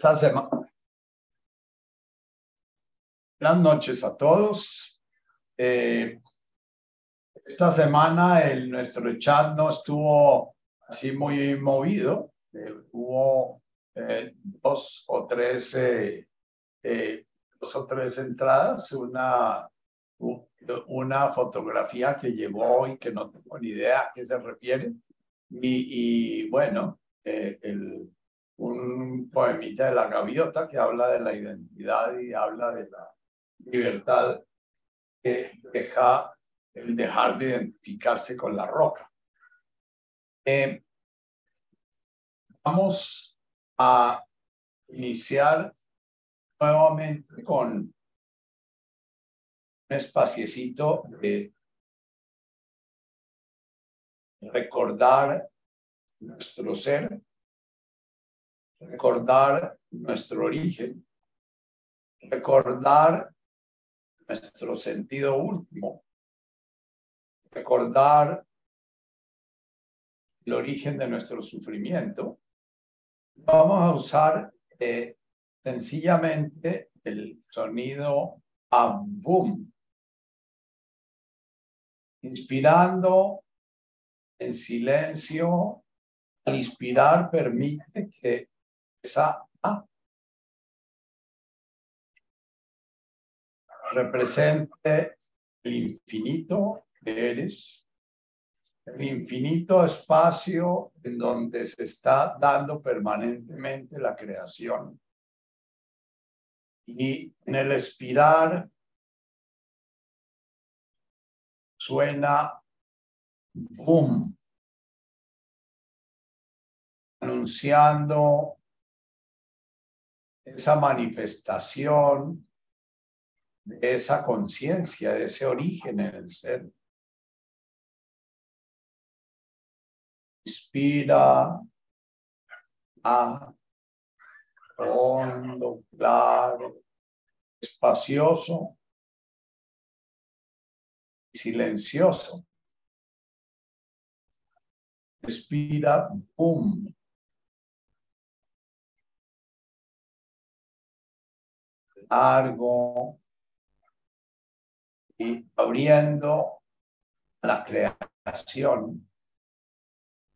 esta semana. Buenas noches a todos. Eh, esta semana el, nuestro chat no estuvo así muy movido. Eh, hubo eh, dos o tres dos o tres entradas, una, una fotografía que llegó y que no tengo ni idea a qué se refiere. Y, y bueno, el, un poemita de la gaviota que habla de la identidad y habla de la libertad que deja el dejar de identificarse con la roca. Eh, vamos a iniciar nuevamente con un espaciecito de recordar nuestro ser recordar nuestro origen, recordar nuestro sentido último, recordar el origen de nuestro sufrimiento, vamos a usar eh, sencillamente el sonido boom, inspirando en silencio. Al inspirar permite que A represente el infinito que eres, el infinito espacio en donde se está dando permanentemente la creación. Y en el espirar suena boom, anunciando esa manifestación de esa conciencia, de ese origen en el ser. Inspira a hondo, claro, espacioso y silencioso. Respira, boom, largo y abriendo la creación,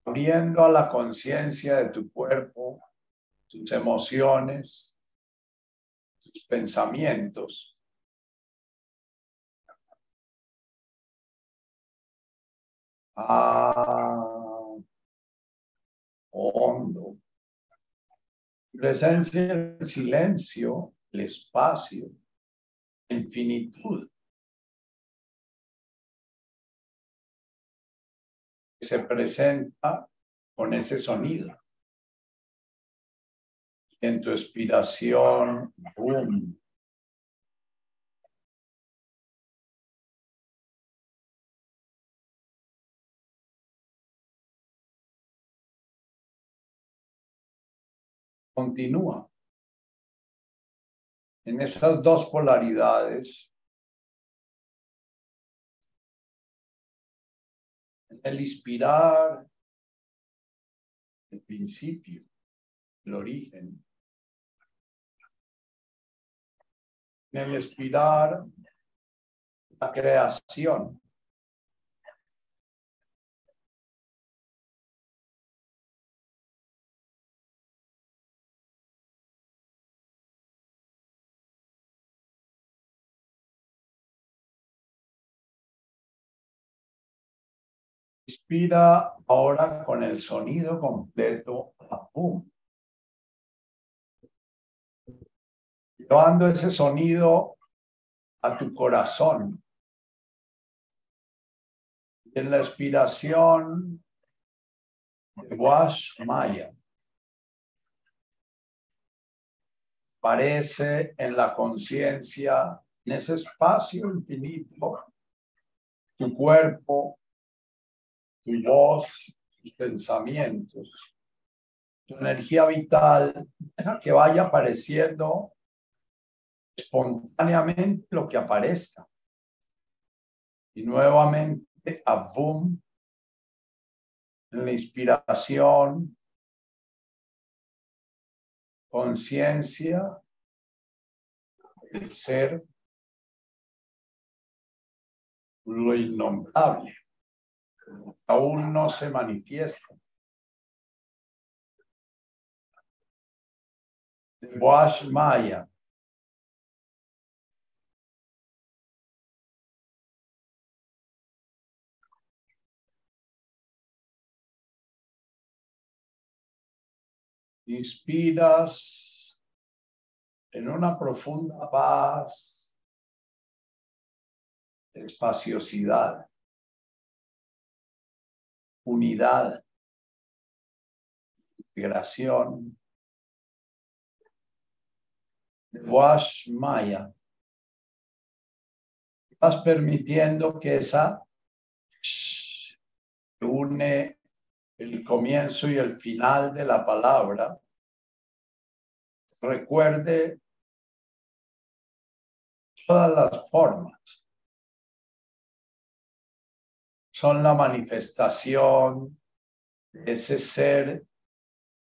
abriendo a la conciencia de tu cuerpo, tus emociones, tus pensamientos. Ah, hondo. Presencia del silencio el espacio, infinitud. Se presenta con ese sonido. En tu expiración, boom. Continúa en esas dos polaridades, en el inspirar, el principio, el origen, en el expirar, la creación. Ahora con el sonido completo a Llevando ese sonido a tu corazón. En la expiración de Wash Maya. Aparece en la conciencia, en ese espacio infinito, tu cuerpo tu voz, tus pensamientos, tu energía vital, que vaya apareciendo espontáneamente lo que aparezca. Y nuevamente, a boom, en la inspiración, conciencia el ser lo innombrable aún no se manifiesta. Wash Maya. Inspiras en una profunda paz, espaciosidad unidad, integración, Wash Maya. Vas permitiendo que esa une el comienzo y el final de la palabra. Recuerde todas las formas son la manifestación de ese ser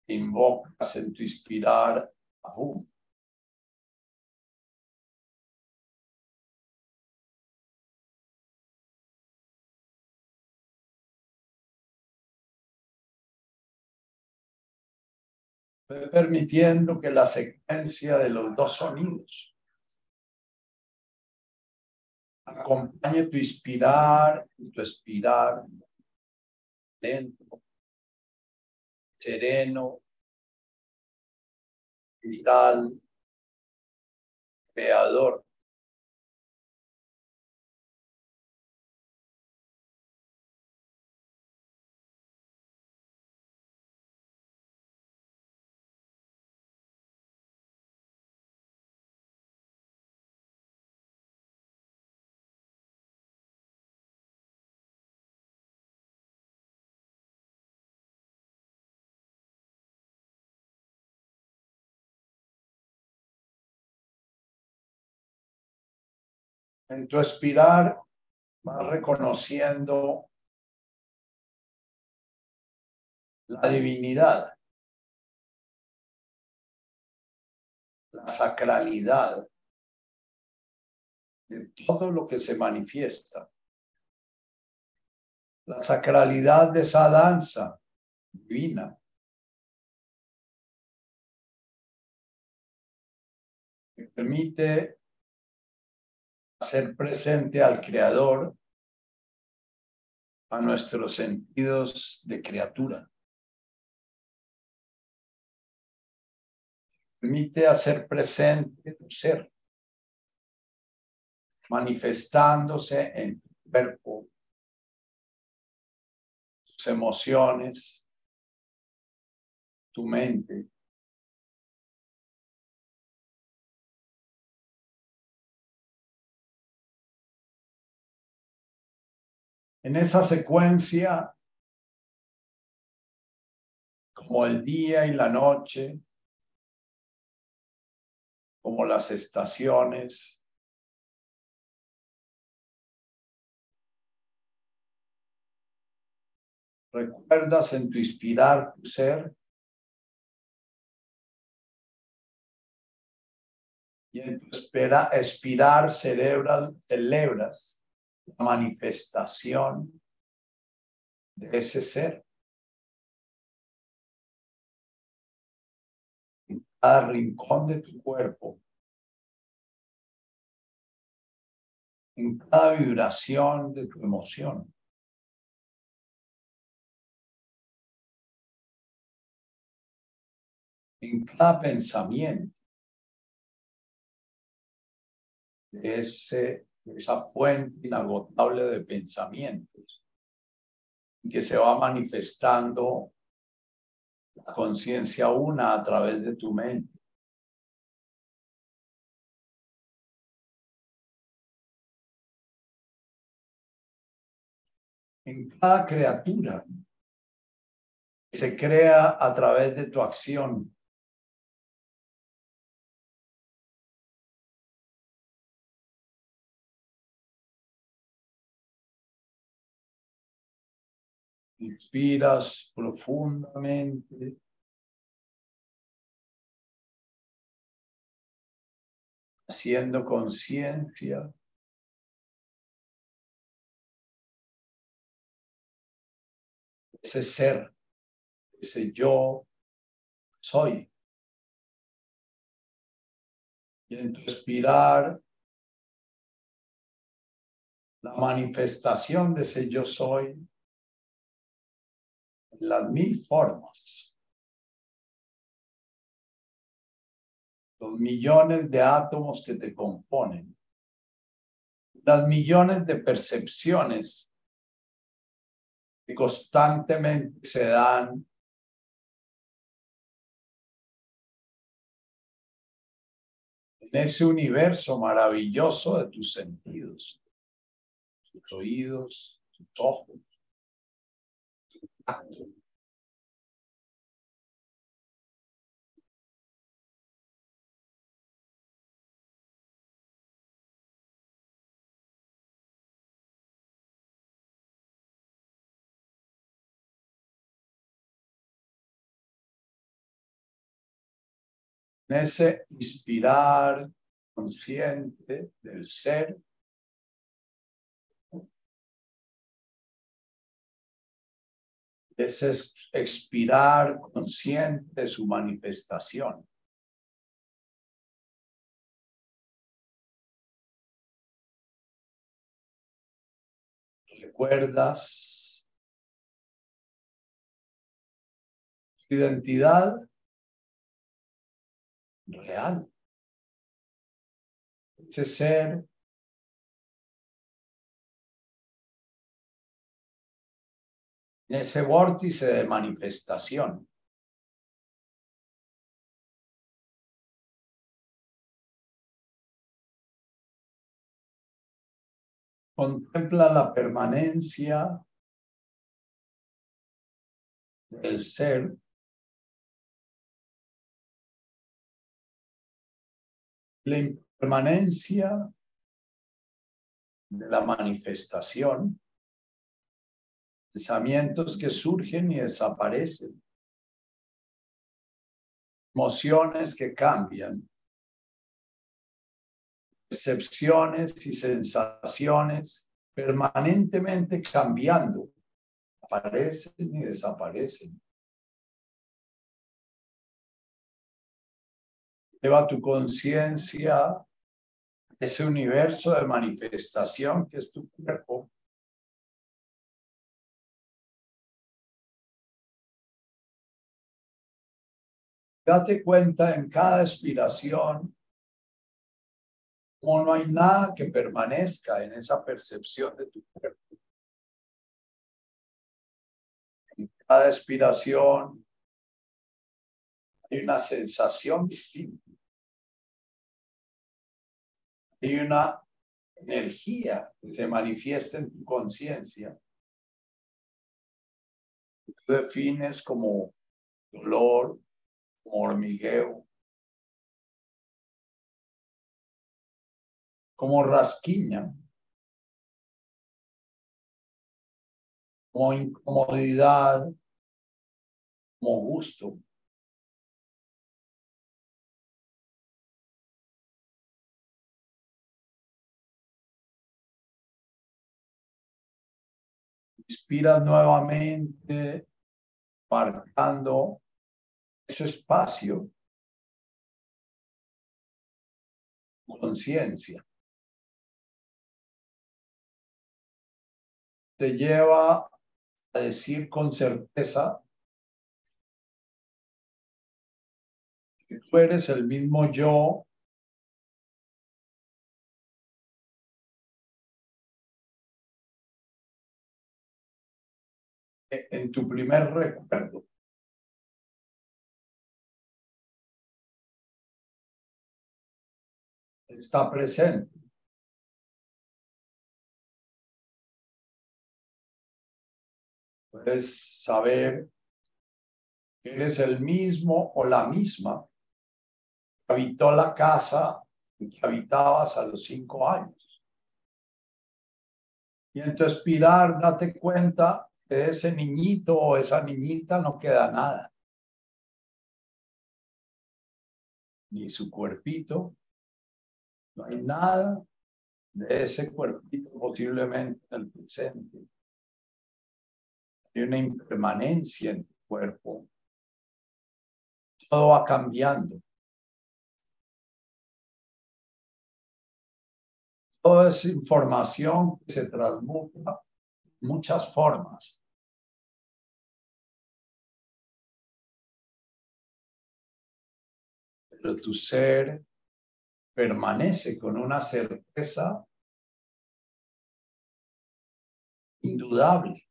que invocas en tu inspirar aún. permitiendo que la secuencia de los dos sonidos acompañe tu inspirar tu expirar lento, sereno, vital, creador. En tu expirar vas reconociendo la divinidad, la sacralidad de todo lo que se manifiesta, la sacralidad de esa danza divina. que permite hacer presente al Creador a nuestros sentidos de criatura. Permite hacer presente tu ser, manifestándose en tu cuerpo, tus emociones, tu mente. En esa secuencia, como el día y la noche, como las estaciones. ¿Recuerdas en tu inspirar tu ser? Y en tu espera, expirar cerebral, celebras manifestación de ese ser. En cada rincón de tu cuerpo, en cada vibración de tu emoción. En cada pensamiento de ese esa fuente inagotable de pensamientos que se va manifestando la conciencia una a través de tu mente. En cada criatura se crea a través de tu acción. Inspiras profundamente. haciendo conciencia ese ser, ese yo soy. Y en tu expirar, la manifestación de ese yo soy las mil formas. Los millones de átomos que te componen. Las millones de percepciones que constantemente se dan en ese universo maravilloso de tus sentidos, tus oídos, tus ojos. En ese inspirar consciente del ser. Ese expirar consciente su manifestación. ¿Recuerdas tu identidad? real. Ese ser ese vórtice de manifestación. Contempla la permanencia del ser la impermanencia de la manifestación, pensamientos que surgen y desaparecen, emociones que cambian, percepciones y sensaciones permanentemente cambiando, aparecen y desaparecen. Lleva tu conciencia ese universo de manifestación que es tu cuerpo. Date cuenta en cada expiración como no hay nada que permanezca en esa percepción de tu cuerpo. En cada expiración hay una sensación distinta. Hay una energía que se manifiesta en tu conciencia. Tú defines como dolor, como hormigueo, como rasquiña, como incomodidad, como gusto. Inspira nuevamente, marcando ese espacio. Conciencia. Te lleva a decir con certeza que tú eres el mismo yo en tu primer recuerdo. Está presente. Puedes saber que eres el mismo o la misma que habitó la casa en que habitabas a los cinco años. Y en tu expirar, date cuenta de ese niñito o esa niñita no queda nada. Ni su cuerpito, No hay nada de ese cuerpito posiblemente en el presente. Hay una impermanencia en tu cuerpo. Todo va cambiando. Toda esa información que se transmuta en muchas formas. Pero tu ser permanece con una certeza indudable.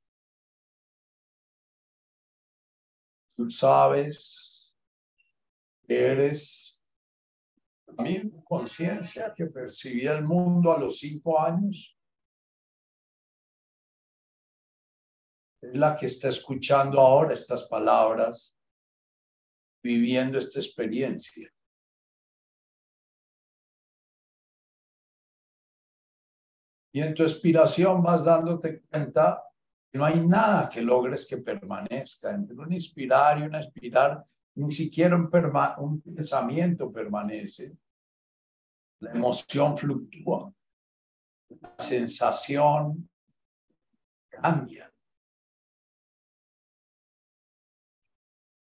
Tú sabes que eres la misma conciencia que percibía el mundo a los cinco años. Es la que está escuchando ahora estas palabras, viviendo esta experiencia. Y en tu expiración vas dándote cuenta que no hay nada que logres que permanezca. Entre un inspirar y un expirar, ni siquiera un, un pensamiento permanece. La emoción fluctúa. La sensación cambia.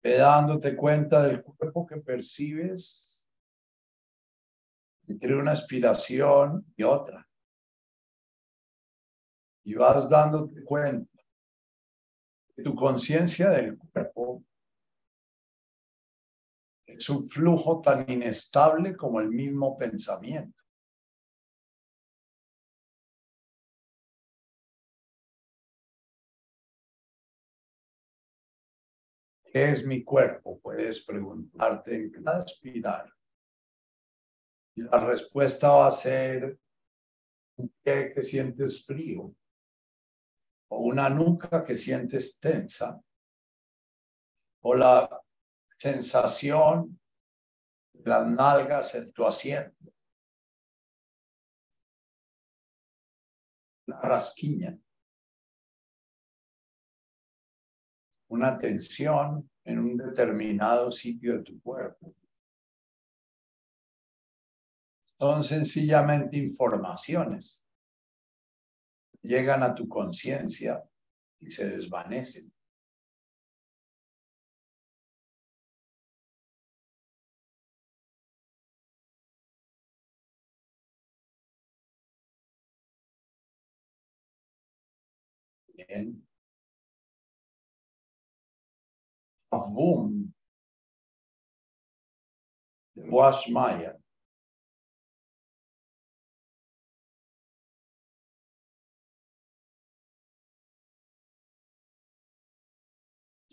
dándote cuenta del cuerpo que percibes entre una aspiración y otra y vas dándote cuenta que tu conciencia del cuerpo es un flujo tan inestable como el mismo pensamiento. ¿Qué es mi cuerpo? Puedes preguntarte en cada espiral. Y la respuesta va a ser ¿qué que sientes frío, o una nuca que sientes tensa, o la sensación de las nalgas en tu asiento, una rasquiña, una tensión en un determinado sitio de tu cuerpo. Son sencillamente informaciones llegan a tu conciencia y se desvanecen.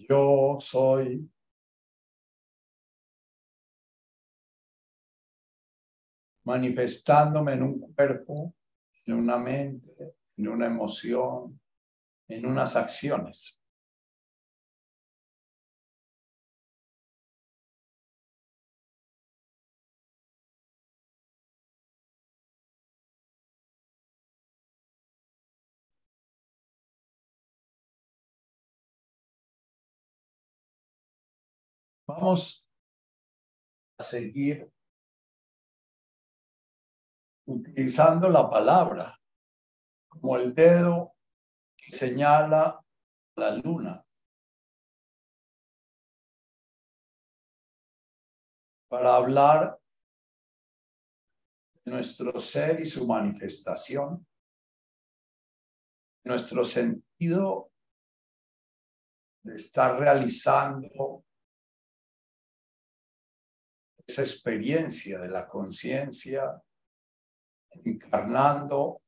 Yo soy manifestándome en un cuerpo, en una mente, en una emoción, en unas acciones. Vamos a seguir utilizando la palabra como el dedo que señala la luna. Para hablar de nuestro ser y su manifestación, nuestro sentido de estar realizando esa experiencia de la conciencia encarnando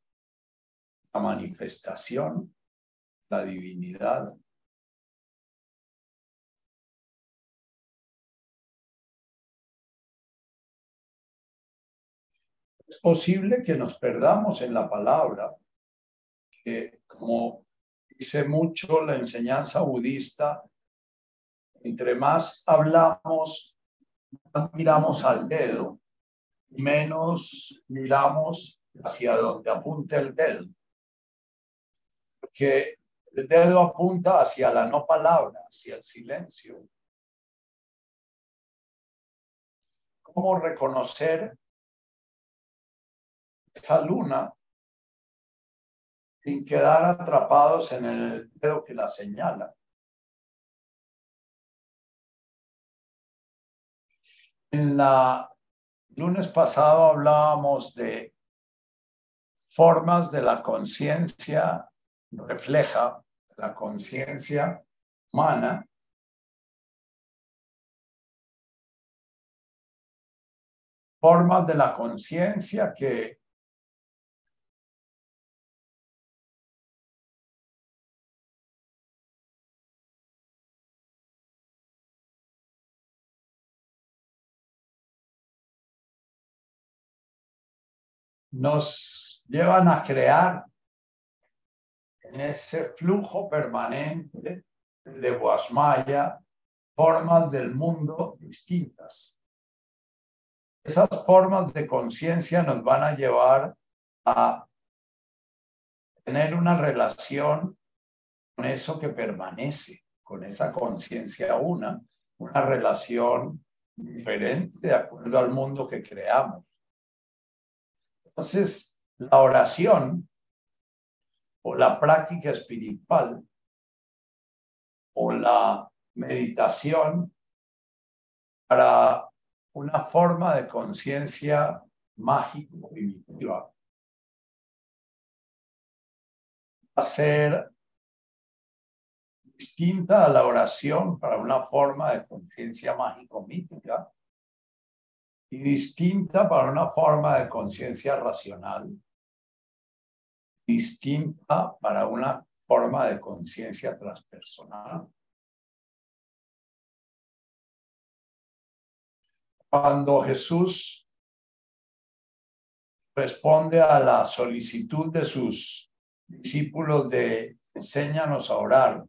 la manifestación, la divinidad. Es posible que nos perdamos en la palabra, que como dice mucho la enseñanza budista, entre más hablamos miramos al dedo, menos miramos hacia donde apunta el dedo. Porque el dedo apunta hacia la no palabra, hacia el silencio. ¿Cómo reconocer esa luna sin quedar atrapados en el dedo que la señala. En la lunes pasado hablábamos de formas de la conciencia refleja la conciencia humana. Formas de la conciencia que nos llevan a crear en ese flujo permanente de Guasmaya formas del mundo distintas. Esas formas de conciencia nos van a llevar a tener una relación con eso que permanece, con esa conciencia una, una relación diferente de acuerdo al mundo que creamos. Entonces, la oración o la práctica espiritual o la meditación para una forma de conciencia mágico primitiva. Va a ser distinta a la oración para una forma de conciencia mágico-mítica y distinta para una forma de conciencia racional, distinta para una forma de conciencia transpersonal. Cuando Jesús responde a la solicitud de sus discípulos de enséñanos a orar,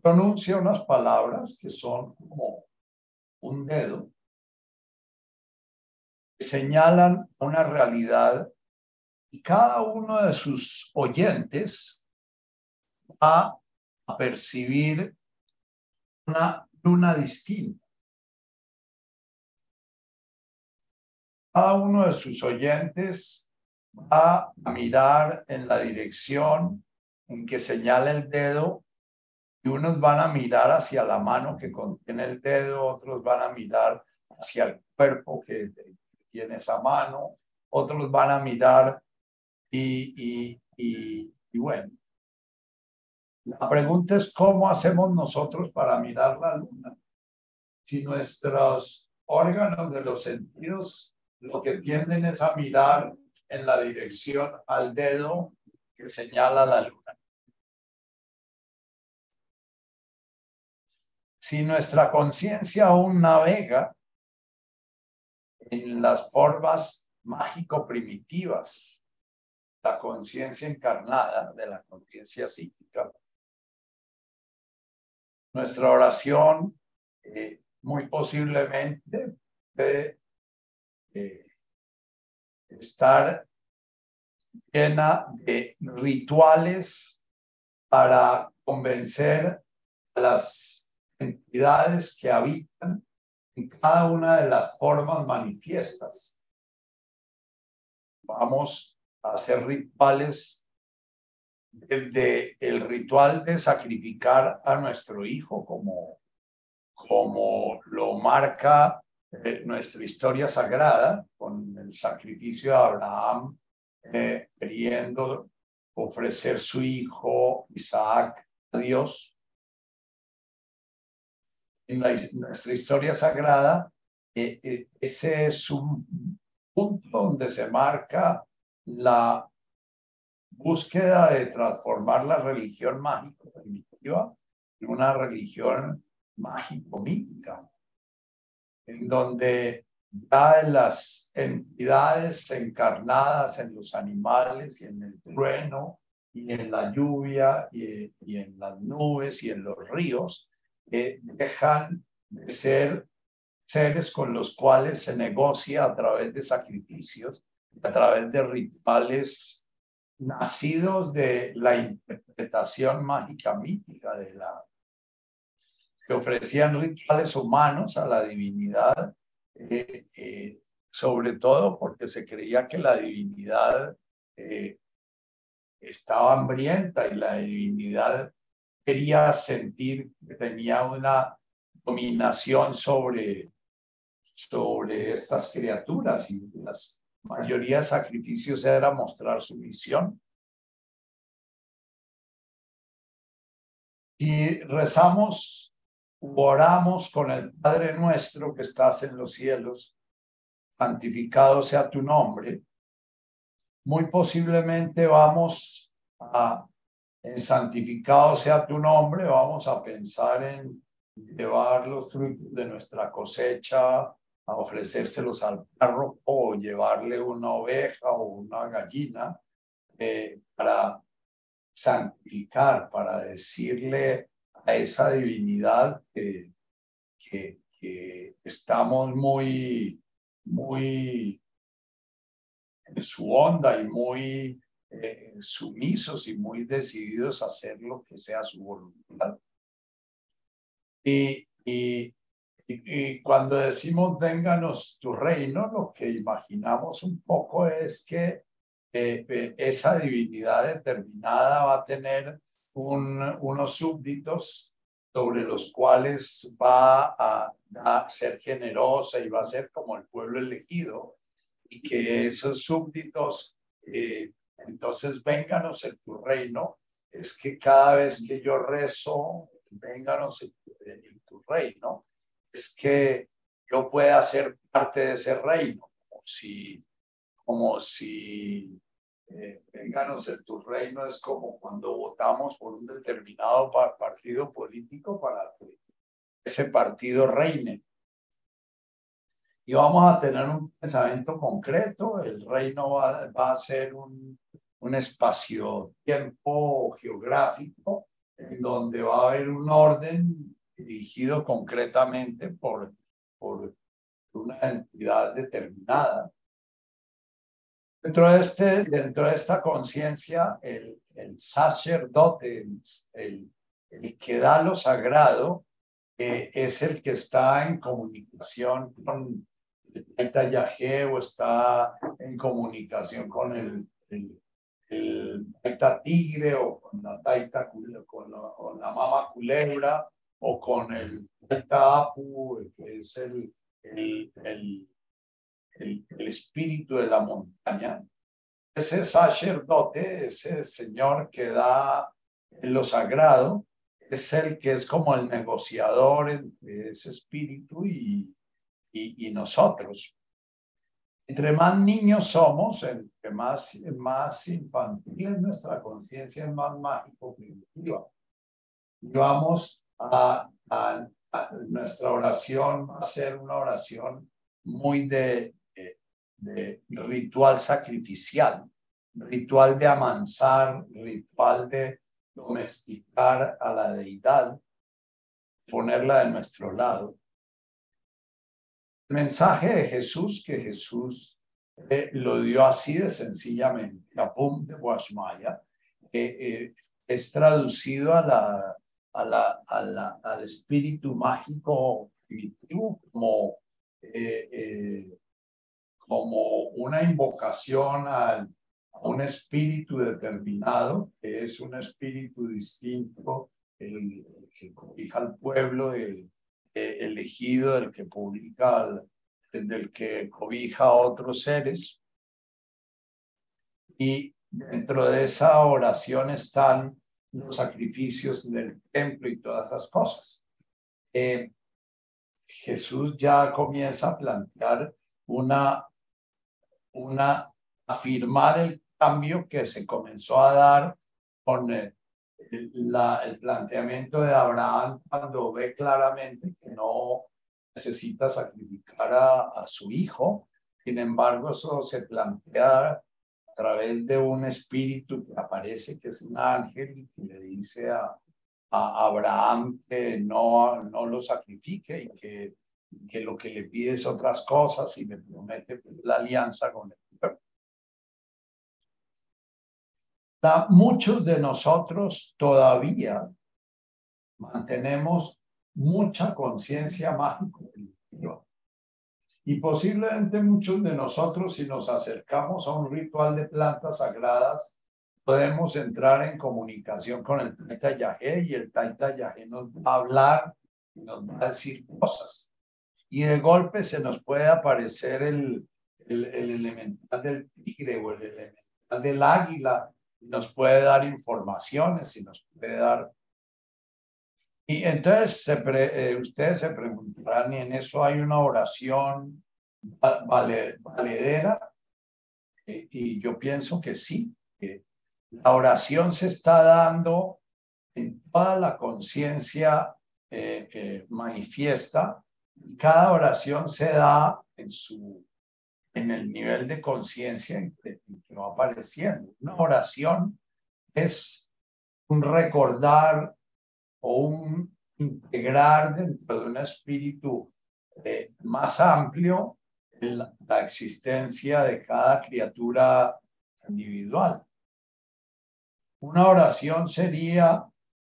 pronuncia unas palabras que son como un dedo, señalan una realidad y cada uno de sus oyentes va a percibir una luna distinta. Cada uno de sus oyentes va a mirar en la dirección en que señala el dedo unos van a mirar hacia la mano que contiene el dedo, otros van a mirar hacia el cuerpo que tiene esa mano, otros van a mirar y, y, bueno. La pregunta es cómo hacemos nosotros para mirar la luna. Si nuestros órganos de los sentidos lo que tienden es a mirar en la dirección al dedo que señala la luna. Si nuestra conciencia aún navega en las formas mágico-primitivas, la conciencia encarnada de la conciencia psíquica, nuestra oración eh, muy posiblemente puede eh, estar llena de rituales para convencer a las entidades que habitan en cada una de las formas manifiestas. Vamos a hacer rituales desde el ritual de sacrificar a nuestro hijo como, como lo marca eh, nuestra historia sagrada con el sacrificio de Abraham eh, queriendo ofrecer su hijo Isaac a Dios en, nuestra historia sagrada, eh, eh, ese es un punto donde se marca la búsqueda de transformar la religión mágico primitiva en una religión mágico-mítica, en donde ya las entidades encarnadas en los animales y en el trueno y en la lluvia y en las nubes y en los ríos que dejan de ser seres con los cuales se negocia a través de sacrificios, a través de rituales nacidos de la interpretación mágica mítica de la que ofrecían rituales humanos a la divinidad, eh, eh, sobre todo porque se creía que la divinidad eh, estaba hambrienta y la divinidad quería sentir que tenía una dominación sobre, sobre estas criaturas y la mayoría de sacrificios era mostrar su visión. Y rezamos, oramos con el Padre nuestro que estás en los cielos, santificado sea tu nombre, muy posiblemente vamos a, en santificado sea tu nombre, vamos a pensar en llevar los frutos de nuestra cosecha, a ofrecérselos al párroco o llevarle una oveja o una gallina eh, para santificar, para decirle a esa divinidad que, que, que estamos muy muy en su onda y muy eh, sumisos y muy decididos a hacer lo que sea su voluntad. Y, y, cuando decimos vénganos tu reino, lo que imaginamos un poco es que eh, eh, esa divinidad determinada va a tener un, unos súbditos sobre los cuales va a, ser generosa y va a ser como el pueblo elegido y que esos súbditos, entonces vénganos en tu reino, es que cada vez que yo rezo, vénganos en tu, reino, es que yo pueda ser parte de ese reino, como si, como si eh, vénganos en tu reino es como cuando votamos por un determinado partido político para que ese partido reine. Y vamos a tener un pensamiento concreto, el reino va, va a ser un, un espacio-tiempo geográfico en donde va a haber un orden dirigido concretamente por, por una entidad determinada. Dentro de, este, dentro de esta conciencia, el, el, sacerdote, el, el, que da lo sagrado, eh, es el que está en comunicación con Taita Yahé o está en comunicación con el, el, el Taita Tigre o con la Taita con la, con la Mama Culebra o con el Taita Apu, que es el, el, el el, espíritu de la montaña. Ese sacerdote, ese señor que da lo sagrado, es el que es como el negociador entre ese espíritu y, y, nosotros. Entre más niños somos, entre más, más infantil es nuestra conciencia, es más mágico primitiva. Vamos a, nuestra oración a ser una oración muy de de ritual sacrificial, ritual de amansar, ritual de domesticar a la deidad, ponerla de nuestro lado. Mensaje de Jesús, que Jesús eh, lo dio así de sencillamente, pum de Guashmaya, eh, es traducido a la, a la, la, al espíritu mágico como eh, como una invocación a un espíritu determinado, que es un espíritu distinto, el, que cobija al pueblo, el, elegido, el que publica, del que cobija a otros seres. Y dentro de esa oración están los sacrificios del templo y todas esas cosas. Eh, Jesús ya comienza a plantear una una, afirmar el cambio que se comenzó a dar con el, el planteamiento de Abraham cuando ve claramente que no necesita sacrificar a, su hijo. Sin embargo, eso se plantea a través de un espíritu que aparece, que es un ángel, y que le dice a, Abraham que no, no lo sacrifique y que que lo que le pide es otras cosas y le promete la alianza con él. Muchos de nosotros todavía mantenemos mucha conciencia mágica Y posiblemente muchos de nosotros, si nos acercamos a un ritual de plantas sagradas, podemos entrar en comunicación con el Taita Yahé y el Taita Yahé nos va a hablar y nos va a decir cosas. Y de golpe se nos puede aparecer el, el, el elemental del tigre o el elemental del águila, nos puede dar informaciones y nos puede dar y entonces eh, ustedes se preguntarán, ¿y en eso hay una oración valedera? Eh, y yo pienso que sí. que la oración se está dando en toda la conciencia eh, manifiesta. Y cada oración se da en su en el nivel de conciencia que va apareciendo. Una oración es un recordar o un integrar dentro de un espíritu eh, más amplio la, existencia de cada criatura individual. Una oración sería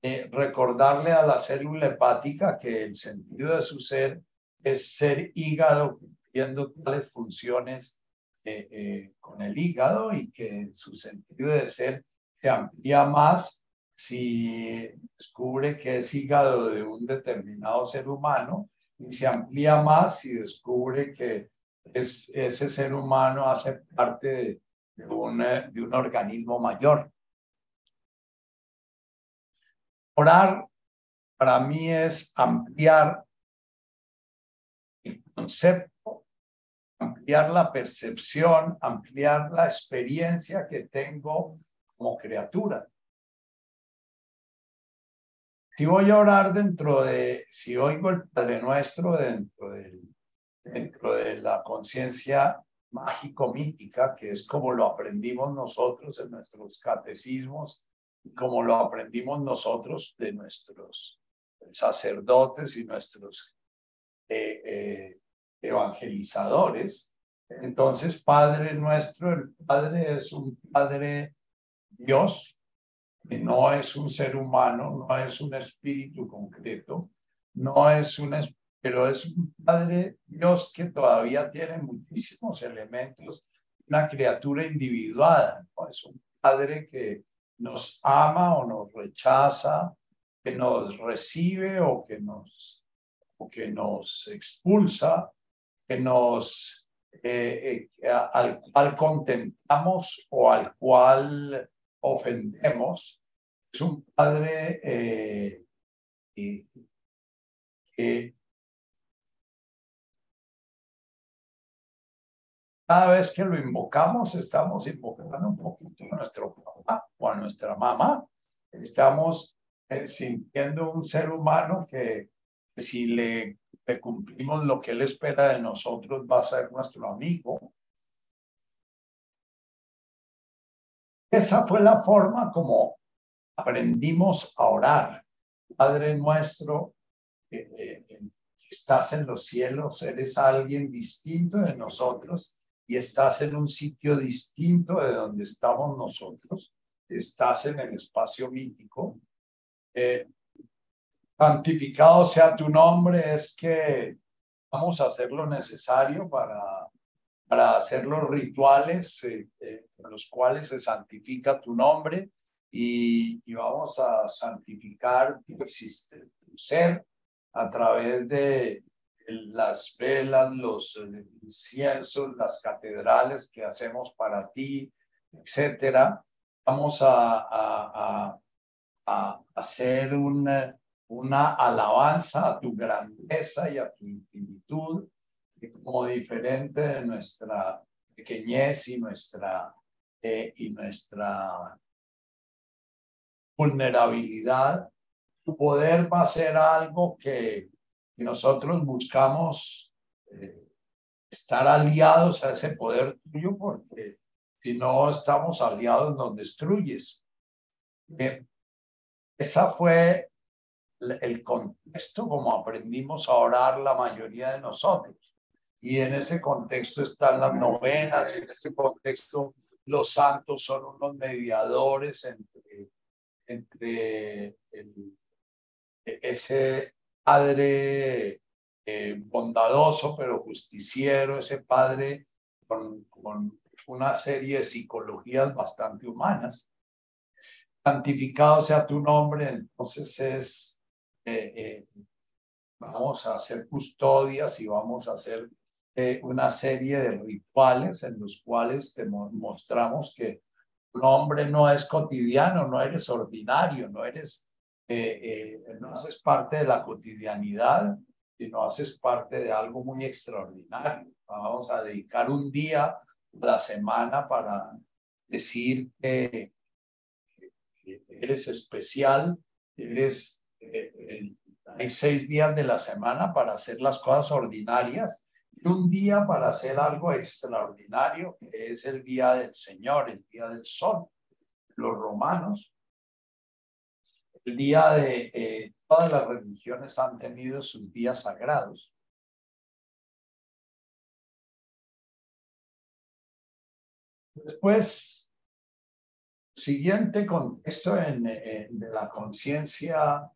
eh, recordarle a la célula hepática que el sentido de su ser es ser hígado cumpliendo tales funciones eh, con el hígado y que su sentido de ser se amplía más si descubre que es hígado de un determinado ser humano y se amplía más si descubre que es, ese ser humano hace parte un, de un organismo mayor. Orar para mí es ampliar el concepto, ampliar la percepción, ampliar la experiencia que tengo como criatura. Si voy a orar dentro de, si oigo el Padre Nuestro dentro, del, dentro de la conciencia mágico-mítica, que es como lo aprendimos nosotros en nuestros catecismos, como lo aprendimos nosotros de nuestros sacerdotes y nuestros eh, eh, evangelizadores. Entonces, Padre nuestro, el Padre es un Padre Dios, no es un ser humano, no es un espíritu concreto, no es un, pero es un Padre Dios que todavía tiene muchísimos elementos, una criatura individuada, es un Padre que nos ama o nos rechaza, que nos recibe o que nos, o que nos expulsa, que nos, eh, eh, al cual contentamos o al cual ofendemos, es un padre eh, que cada vez que lo invocamos, estamos invocando un poquito a nuestro papá o a nuestra mamá. Estamos eh, sintiendo un ser humano que, si le, le, cumplimos lo que él espera de nosotros, va a ser nuestro amigo, Esa fue la forma como aprendimos a orar. Padre nuestro, que estás en los cielos, eres alguien distinto de nosotros y estás en un sitio distinto de donde estamos nosotros. Estás en el espacio mítico. Eh, santificado sea tu nombre, es que vamos a hacer lo necesario para para hacer los rituales eh, eh, en los cuales se santifica tu nombre y, y vamos a santificar tu, tu ser a través de las velas, los inciensos, las catedrales que hacemos para ti, etcétera. Vamos a, a, a, hacer una, una alabanza a tu grandeza y a tu infinitud como diferente de nuestra pequeñez y nuestra, eh, y nuestra vulnerabilidad, tu poder va a ser algo que, nosotros buscamos eh, estar aliados a ese poder tuyo, porque si no estamos aliados nos destruyes. Eh, esa fue el contexto como aprendimos a orar la mayoría de nosotros y en ese contexto están las novenas, y en ese contexto los santos son unos mediadores entre, entre ese padre eh, bondadoso pero justiciero, ese padre con, con una serie de psicologías bastante humanas. Santificado sea tu nombre, entonces es, eh, eh, vamos a hacer custodias y vamos a hacer eh, una serie de rituales en los cuales te mostramos que un hombre no es cotidiano, no eres ordinario, no eres, no haces parte de la cotidianidad, sino haces parte de algo muy extraordinario. Vamos a dedicar un día la semana para decir que, eres especial, eres, eh, hay seis días de la semana para hacer las cosas ordinarias y un día para hacer algo extraordinario, que es el día del Señor, el día del sol. Los romanos, el día de eh, todas las religiones han tenido sus días sagrados. Después, siguiente contexto en, de la conciencia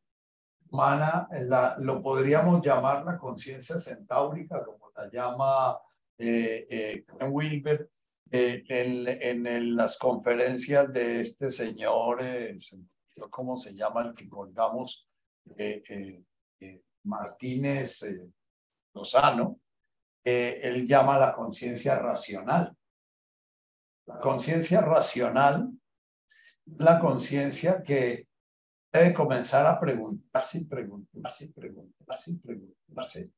lo podríamos llamar la conciencia centáurica, como la llama eh, eh, Wilber eh, en, en, las conferencias de este señor, eh, ¿cómo se llama el que colgamos? Martínez Lozano, él llama la conciencia racional. La conciencia racional la conciencia que debe comenzar a preguntarse y preguntarse y preguntarse y preguntarse.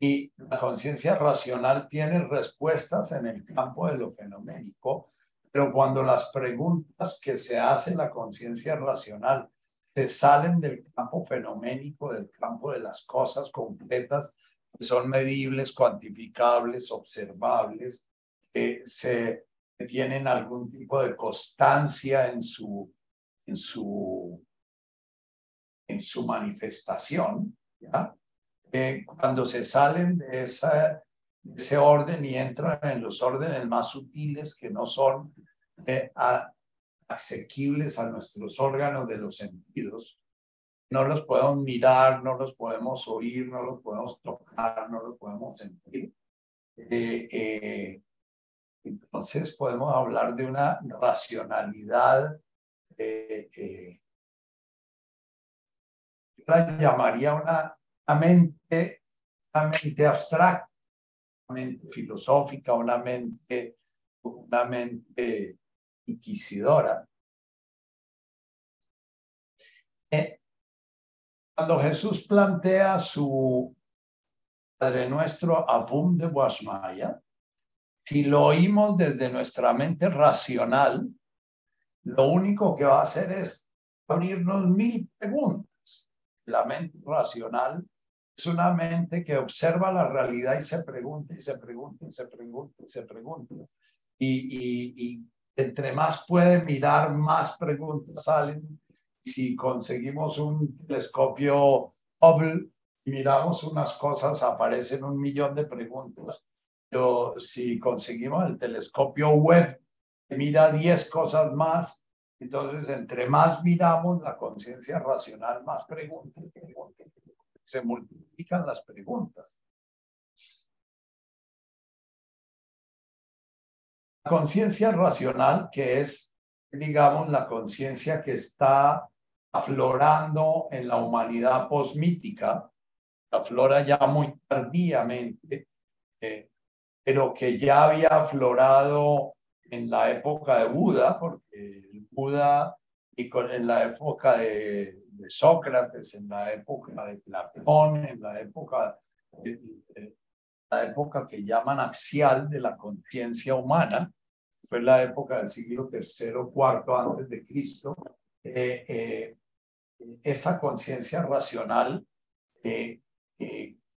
Y la conciencia racional tiene respuestas en el campo de lo fenoménico, pero cuando las preguntas que se hace la conciencia racional se salen del campo fenoménico, del campo de las cosas concretas, que son medibles, cuantificables, observables, que se tienen algún tipo de constancia en su, en su, en su manifestación, ¿ya? Eh, cuando se salen de, esa, ese orden y entran en los órdenes más sutiles que no son eh, asequibles a nuestros órganos de los sentidos, no los podemos mirar, no los podemos oír, no los podemos tocar, no los podemos sentir. Eh, entonces podemos hablar de una racionalidad, eh, eh, la llamaría una, mente, una mente abstracta, una mente filosófica, una mente, una mente inquisidora. Eh, cuando Jesús plantea su Padre Nuestro Abum de Guasmaya, si lo oímos desde nuestra mente racional, lo único que va a hacer es abrirnos mil preguntas. La mente racional es una mente que observa la realidad y se pregunta y se pregunta y se pregunta y se pregunta. Y, entre más puede mirar, más preguntas salen. Y si conseguimos un telescopio Hubble y miramos unas cosas, aparecen un millón de preguntas pero si conseguimos el telescopio web mira 10 cosas más, entonces entre más miramos la conciencia racional, más preguntas, se multiplican las preguntas. La conciencia racional, que es, digamos, la conciencia que está aflorando en la humanidad posmítica, aflora ya muy tardíamente, eh, pero que ya había aflorado en la época de Buda, porque Buda y en la época de, Sócrates, en la época de Platón, en la época, la época que llaman axial de la conciencia humana, fue la época del siglo III, IV antes de Cristo, eh, eh, esa conciencia racional eh,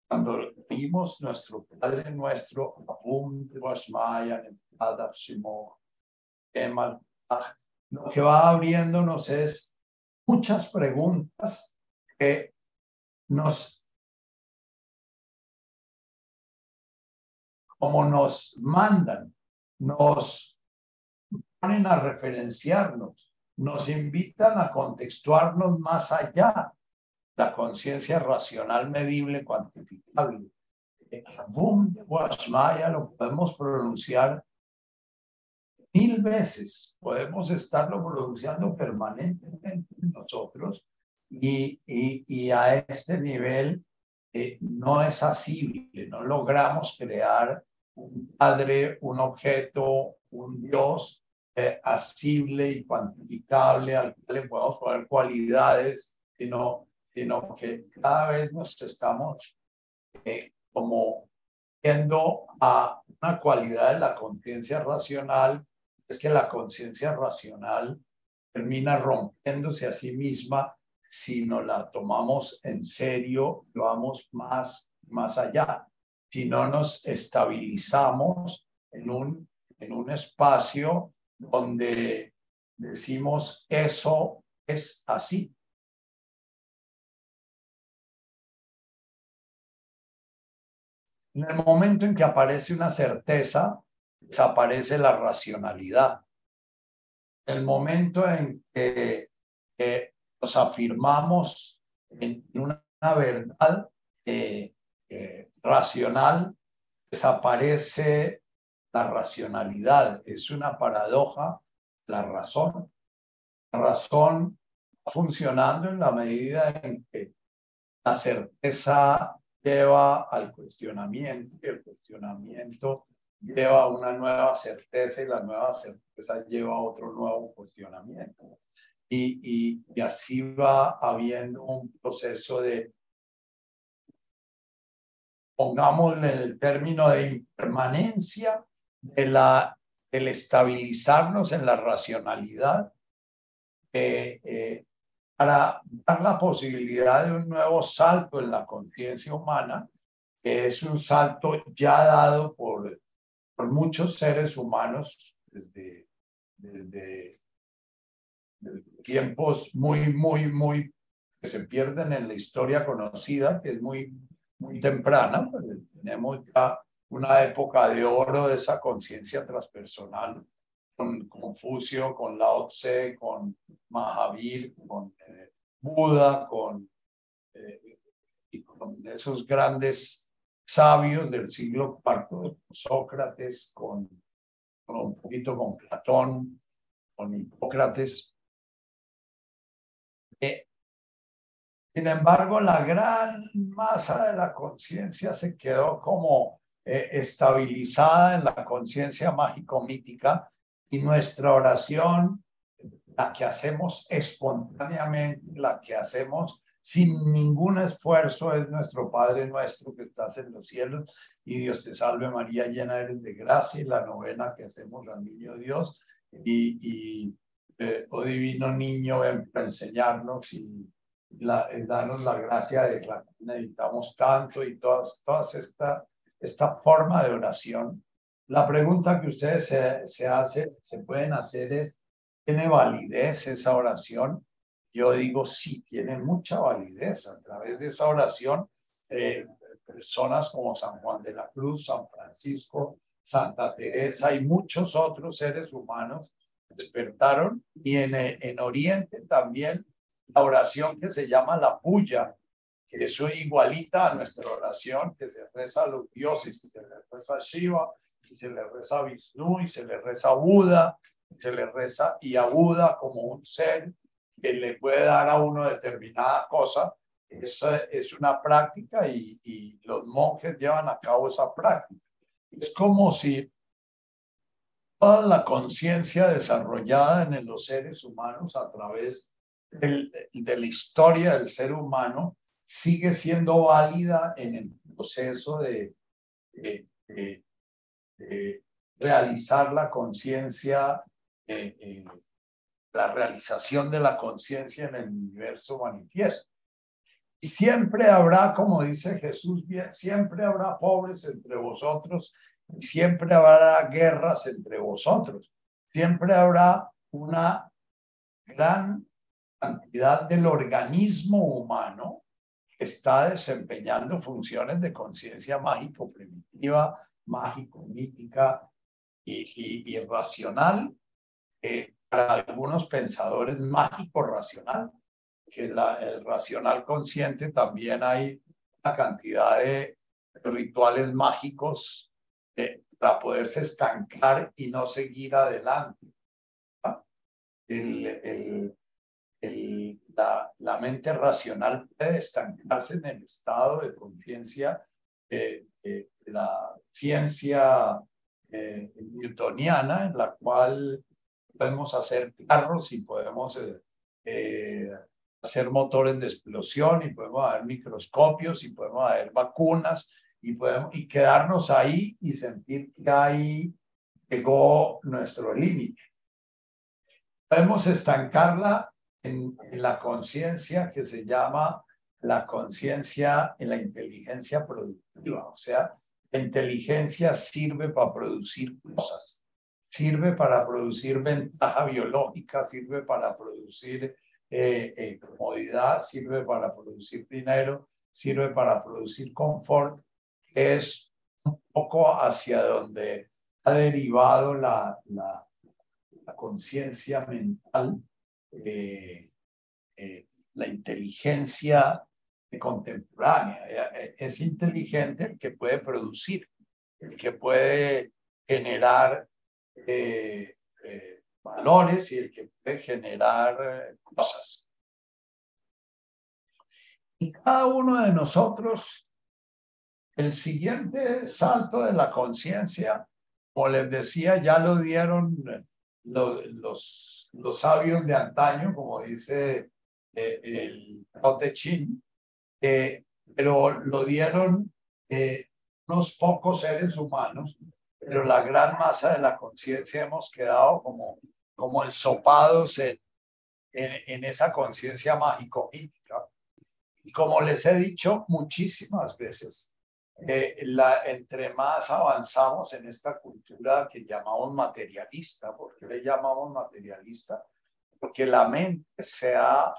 cuando vimos nuestro Padre nuestro, lo que va abriéndonos es muchas preguntas que nos, como nos mandan, nos ponen a referenciarnos, nos invitan a contextuarnos más allá la conciencia racional medible, cuantificable. El boom de Guashmaya lo podemos pronunciar mil veces, podemos estarlo pronunciando permanentemente nosotros y, y, y a este nivel eh, no es asible, no logramos crear un padre, un objeto, un Dios eh, asible y cuantificable al que le podemos poner cualidades, sino, sino que cada vez nos estamos eh, como viendo a una cualidad de la conciencia racional, es que la conciencia racional termina rompiéndose a sí misma si no la tomamos en serio, lo vamos más, más allá. Si no nos estabilizamos en un, en un espacio donde decimos eso es así. En el momento en que aparece una certeza, desaparece la racionalidad. El momento en que nos afirmamos en una verdad eh, eh, racional, desaparece la racionalidad. Es una paradoja la razón. La razón funcionando en la medida en que la certeza lleva al cuestionamiento y el cuestionamiento lleva una nueva certeza y la nueva certeza lleva a otro nuevo cuestionamiento. Y, y, así va habiendo un proceso de, pongámosle el término de impermanencia, de la, el estabilizarnos en la racionalidad, eh, para dar la posibilidad de un nuevo salto en la conciencia humana, que es un salto ya dado por, por muchos seres humanos desde, desde tiempos muy, muy, muy que se pierden en la historia conocida, que es muy, muy temprana. Pues, tenemos ya una época de oro de esa conciencia transpersonal con Confucio, con Lao Tse, con Mahavir, con eh, Buda, eh, con esos grandes sabios del siglo IV, Sócrates, con, un poquito con Platón, con Hipócrates, sin embargo, la gran masa de la conciencia se quedó como eh, estabilizada en la conciencia mágico-mítica y nuestra oración, la que hacemos espontáneamente, la que hacemos sin ningún esfuerzo, es nuestro Padre nuestro que estás en los cielos y Dios te salve María, llena eres de gracia y la novena que hacemos al niño Dios y eh, oh divino niño, ven para enseñarnos y eh, darnos la gracia de la que necesitamos tanto y todas, todas esta, esta forma de oración. La pregunta que ustedes se, se hacen, se pueden hacer es, ¿tiene validez esa oración? Yo digo, sí, tiene mucha validez. A través de esa oración, eh, personas como San Juan de la Cruz, San Francisco, Santa Teresa y muchos otros seres humanos despertaron y en, en Oriente también la oración que se llama la puya, que es igualita a nuestra oración que se reza a los dioses, se le reza a Shiva, y se le reza a Vishnu, y se le reza a Buda, se le reza y a Buda como un ser que le puede dar a uno determinada cosa. Esa es una práctica y, y los monjes llevan a cabo esa práctica. Es como si toda la conciencia desarrollada en los seres humanos a través del, de la historia del ser humano sigue siendo válida en el proceso de, realizar la conciencia, eh, eh, la realización de la conciencia en el universo manifiesto. Y siempre habrá, como dice Jesús, siempre habrá pobres entre vosotros siempre habrá guerras entre vosotros, siempre habrá una gran cantidad del organismo humano que está desempeñando funciones de conciencia mágico primitiva, mágico mítica y, y, racional, para algunos pensadores mágico racional, que la, el racional consciente también hay una cantidad de rituales mágicos eh, para poderse estancar y no seguir adelante. El, el, el, la, la, mente racional puede estancarse en el estado de conciencia de la ciencia eh, newtoniana, en la cual podemos hacer carros y podemos eh, eh, hacer motores de explosión y podemos hacer microscopios y podemos hacer vacunas y podemos y quedarnos ahí y sentir que ahí llegó nuestro límite. Podemos estancarla en, en la conciencia que se llama la conciencia en la inteligencia productiva, o sea, la inteligencia sirve para producir cosas, sirve para producir ventaja biológica, sirve para producir eh, eh, comodidad, sirve para producir dinero, sirve para producir confort, es un poco hacia donde ha derivado la, la, conciencia mental, eh, la inteligencia contemporánea. Es inteligente el que puede producir, el que puede generar eh, eh, valores y el que puede generar cosas. Y cada uno de nosotros, el siguiente salto de la conciencia, como les decía, ya lo dieron los, los, los sabios de antaño, como dice el Tao Te Ching, eh, pero lo dieron eh, unos pocos seres humanos, pero la gran masa de la conciencia hemos quedado como, como ensopados en, en, esa conciencia mágico-mítica. Y como les he dicho muchísimas veces, eh, la, entre más avanzamos en esta cultura que llamamos materialista, ¿por qué le llamamos materialista? Porque la mente se ha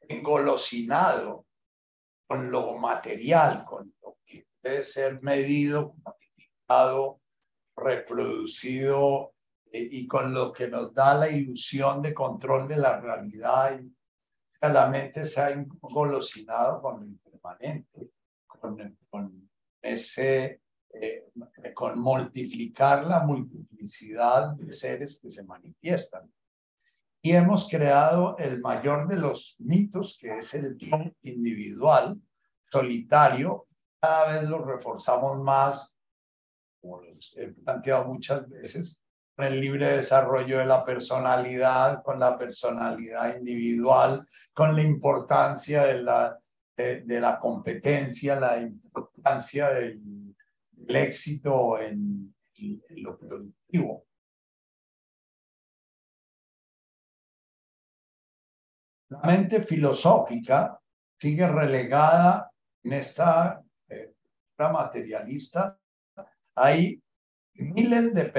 engolosinado con lo material, con lo que puede ser medido, reproducido eh, y con lo que nos da la ilusión de control de la realidad. la mente se ha engolosinado con lo impermanente, con, con ese, eh, con multiplicar la multiplicidad de seres que se manifiestan y hemos creado el mayor de los mitos, que es el individual, solitario. Cada vez lo reforzamos más, como he planteado muchas veces, con el libre desarrollo de la personalidad, con la personalidad individual, con la importancia de la, de, la competencia, la importancia del, éxito en lo productivo. La mente filosófica sigue relegada en esta eh, materialista. Hay miles de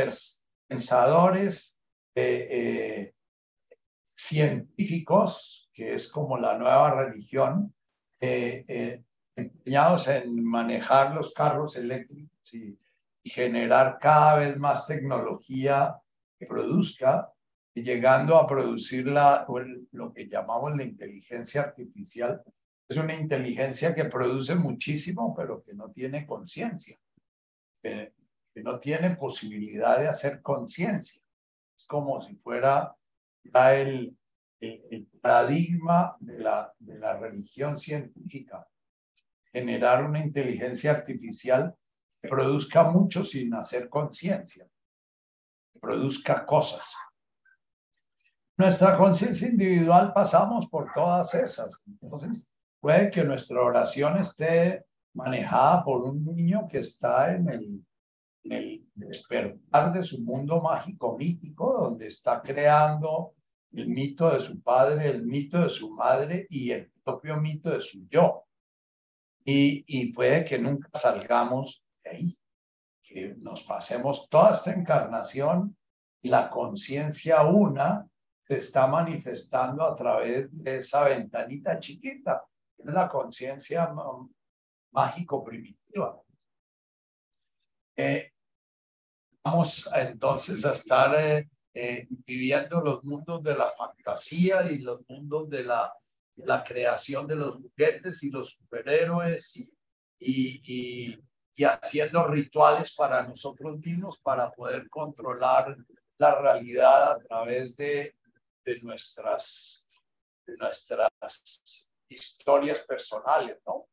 pensadores eh, eh, científicos, que es como la nueva religión, empeñados en manejar los carros eléctricos y generar cada vez más tecnología que produzca llegando a producir la, lo que llamamos la inteligencia artificial. Es una inteligencia que produce muchísimo, pero que no tiene conciencia, que, no tiene posibilidad de hacer conciencia. Es como si fuera el, el, paradigma de la, de la religión científica, generar una inteligencia artificial que produzca mucho sin hacer conciencia, que produzca cosas nuestra conciencia individual pasamos por todas esas. Entonces, puede que nuestra oración esté manejada por un niño que está en el, despertar de su mundo mágico mítico, donde está creando el mito de su padre, el mito de su madre y el propio mito de su yo. Y, y puede que nunca salgamos de ahí, que nos pasemos toda esta encarnación y la conciencia una se está manifestando a través de esa ventanita chiquita, es la conciencia mágico primitiva. Eh, vamos entonces a estar eh, eh, viviendo los mundos de la fantasía y los mundos de la, la creación de los juguetes y los superhéroes y, y, y, haciendo rituales para nosotros mismos para poder controlar la realidad a través de, de nuestras, de nuestras historias personales, ¿no?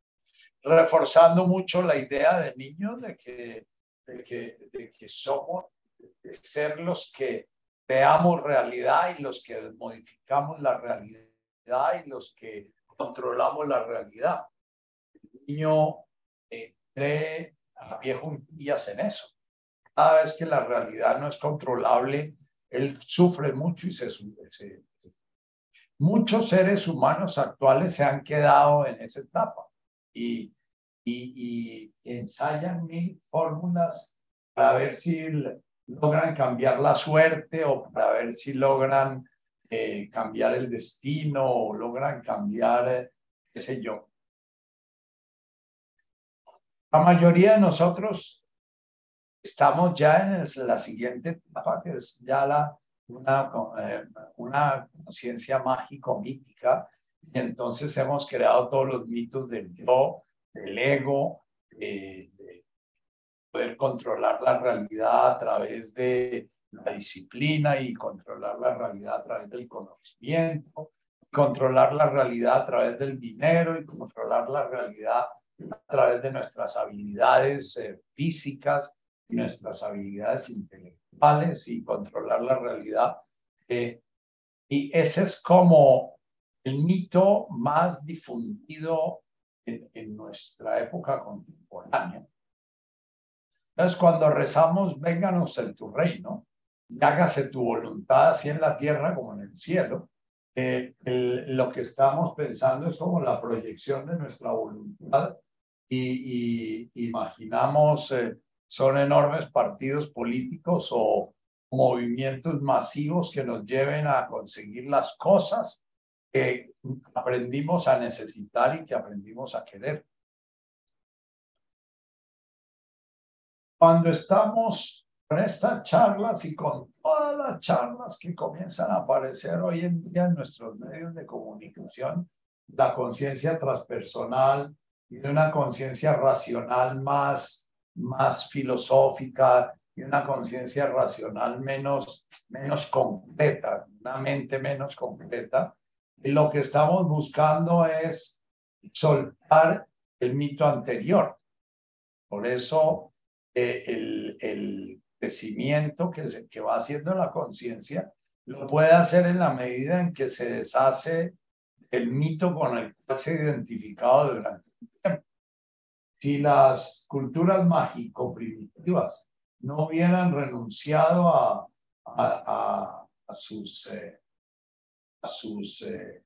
Reforzando mucho la idea de niños de que, de que, de que somos, de ser los que veamos realidad y los que modificamos la realidad y los que controlamos la realidad. El niño eh, cree a viejo días en eso. Cada vez que la realidad no es controlable, él sufre mucho y se, se, Muchos seres humanos actuales se han quedado en esa etapa y, y, y ensayan mil fórmulas para ver si logran cambiar la suerte o para ver si logran eh, cambiar el destino o logran cambiar, eh, qué sé yo. La mayoría de nosotros estamos ya en la siguiente etapa, que es ya la, una, eh, una conciencia mágico-mítica, y entonces hemos creado todos los mitos del yo, del ego, eh, poder controlar la realidad a través de la disciplina y controlar la realidad a través del conocimiento, controlar la realidad a través del dinero y controlar la realidad a través de nuestras habilidades eh, físicas y nuestras habilidades intelectuales y controlar la realidad. Eh, y ese es como el mito más difundido en, nuestra época contemporánea. Entonces, cuando rezamos, vénganos en tu reino, y hágase tu voluntad, así en la tierra como en el cielo, eh, lo que estamos pensando es como la proyección de nuestra voluntad y, imaginamos, eh, son enormes partidos políticos o movimientos masivos que nos lleven a conseguir las cosas que aprendimos a necesitar y que aprendimos a querer. Cuando estamos con estas charlas y con todas las charlas que comienzan a aparecer hoy en día en nuestros medios de comunicación, la conciencia transpersonal y una conciencia racional más, más filosófica y una conciencia racional menos, menos completa, una mente menos completa. Lo que estamos buscando es soltar el mito anterior. Por eso el, el, crecimiento que, se, que va haciendo la conciencia lo puede hacer en la medida en que se deshace el mito con el cual se ha identificado durante un tiempo. Si las culturas mágico-primitivas no hubieran renunciado a, a, sus, eh, sus eh,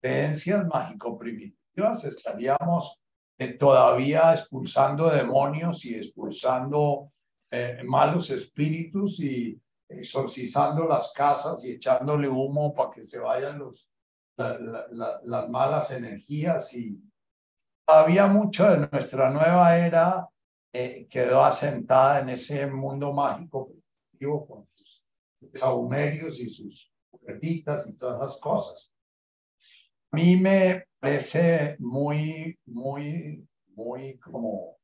creencias mágico-primitivas, estaríamos eh, todavía expulsando demonios y expulsando eh, malos espíritus y exorcizando las casas y echándole humo para que se vayan los, las malas energías y había mucho de nuestra nueva era eh, quedó asentada en ese mundo mágico con sus saumerios y sus perditas y todas las cosas. A mí me parece muy, muy, muy como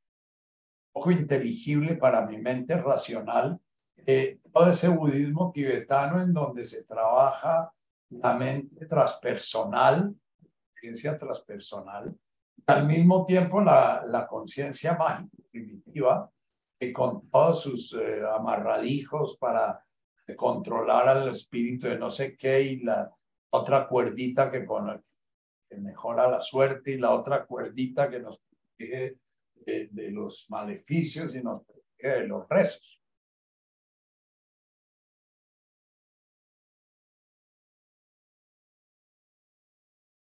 poco inteligible para mi mente racional eh, todo ese budismo tibetano en donde se trabaja la mente transpersonal, ciencia transpersonal, y al mismo tiempo la, la conciencia mágica primitiva, que con todos sus eh, amarradijos para controlar al espíritu de no sé qué y la otra cuerdita que, con, que mejora la suerte y la otra cuerdita que nos protege de, los maleficios y protege de los rezos.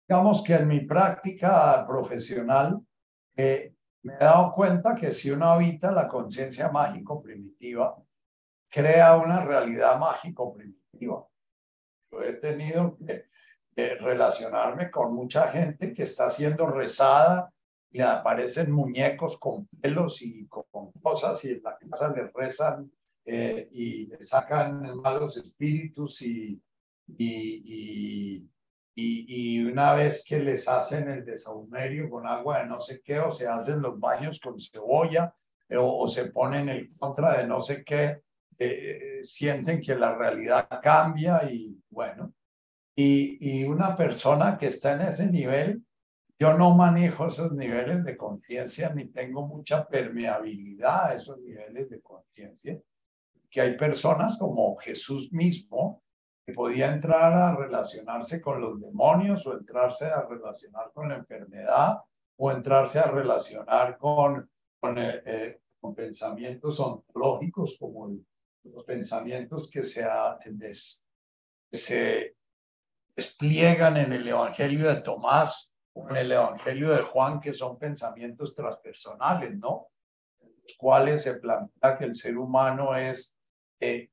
Digamos que en mi práctica profesional eh, me he dado cuenta que si uno habita la conciencia mágico primitiva, crea una realidad mágico primitiva. Yo he tenido que relacionarme con mucha gente que está siendo rezada y aparecen muñecos con pelos y con cosas y en la casa les rezan eh, y sacan malos espíritus y, y, y, una vez que les hacen el desahumerio con agua de no sé qué, o se hacen los baños con cebolla, eh, o, se ponen en contra de no sé qué, eh, sienten que la realidad cambia y bueno, y, y una persona que está en ese nivel, yo no manejo esos niveles de conciencia ni tengo mucha permeabilidad a esos niveles de conciencia que hay personas como Jesús mismo que podía entrar a relacionarse con los demonios o entrarse a relacionar con la enfermedad o entrarse a relacionar con, con, eh, eh, con pensamientos ontológicos como los pensamientos que se, se despliegan en el Evangelio de Tomás o en el Evangelio de Juan, que son pensamientos transpersonales, ¿no? Los cuales se plantea que el ser humano es eh,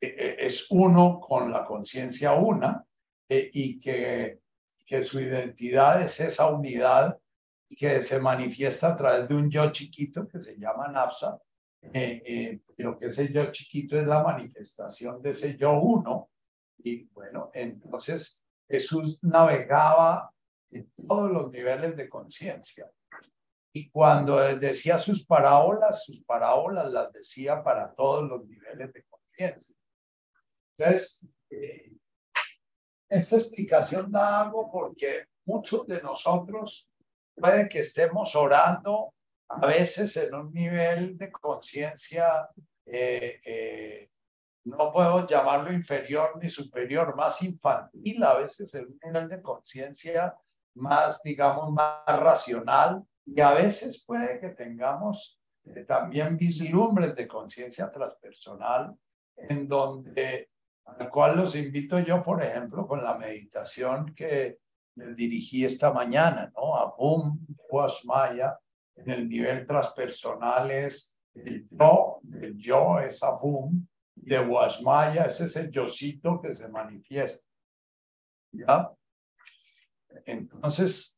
eh, es uno con la conciencia una eh, y que, que su identidad es esa unidad que se manifiesta a través de un yo chiquito que se llama Napsa, pero que ese yo chiquito es la manifestación de ese yo uno. Y bueno, entonces Jesús navegaba en todos los niveles de conciencia. Y cuando decía sus parábolas, sus parábolas las decía para todos los niveles de conciencia. Entonces, eh, esta explicación da algo porque muchos de nosotros puede que estemos orando a veces en un nivel de conciencia, eh, eh, no podemos llamarlo inferior ni superior, más infantil, a veces en un nivel de conciencia más, digamos, más racional, y a veces puede que tengamos eh, también vislumbres de conciencia transpersonal, en donde, al cual los invito yo, por ejemplo, con la meditación que les dirigí esta mañana, ¿no? A Bum, Maya, en el nivel transpersonal es el yo, el yo es Abum, de Washmaya es ese yocito que se manifiesta. ¿Ya? Entonces,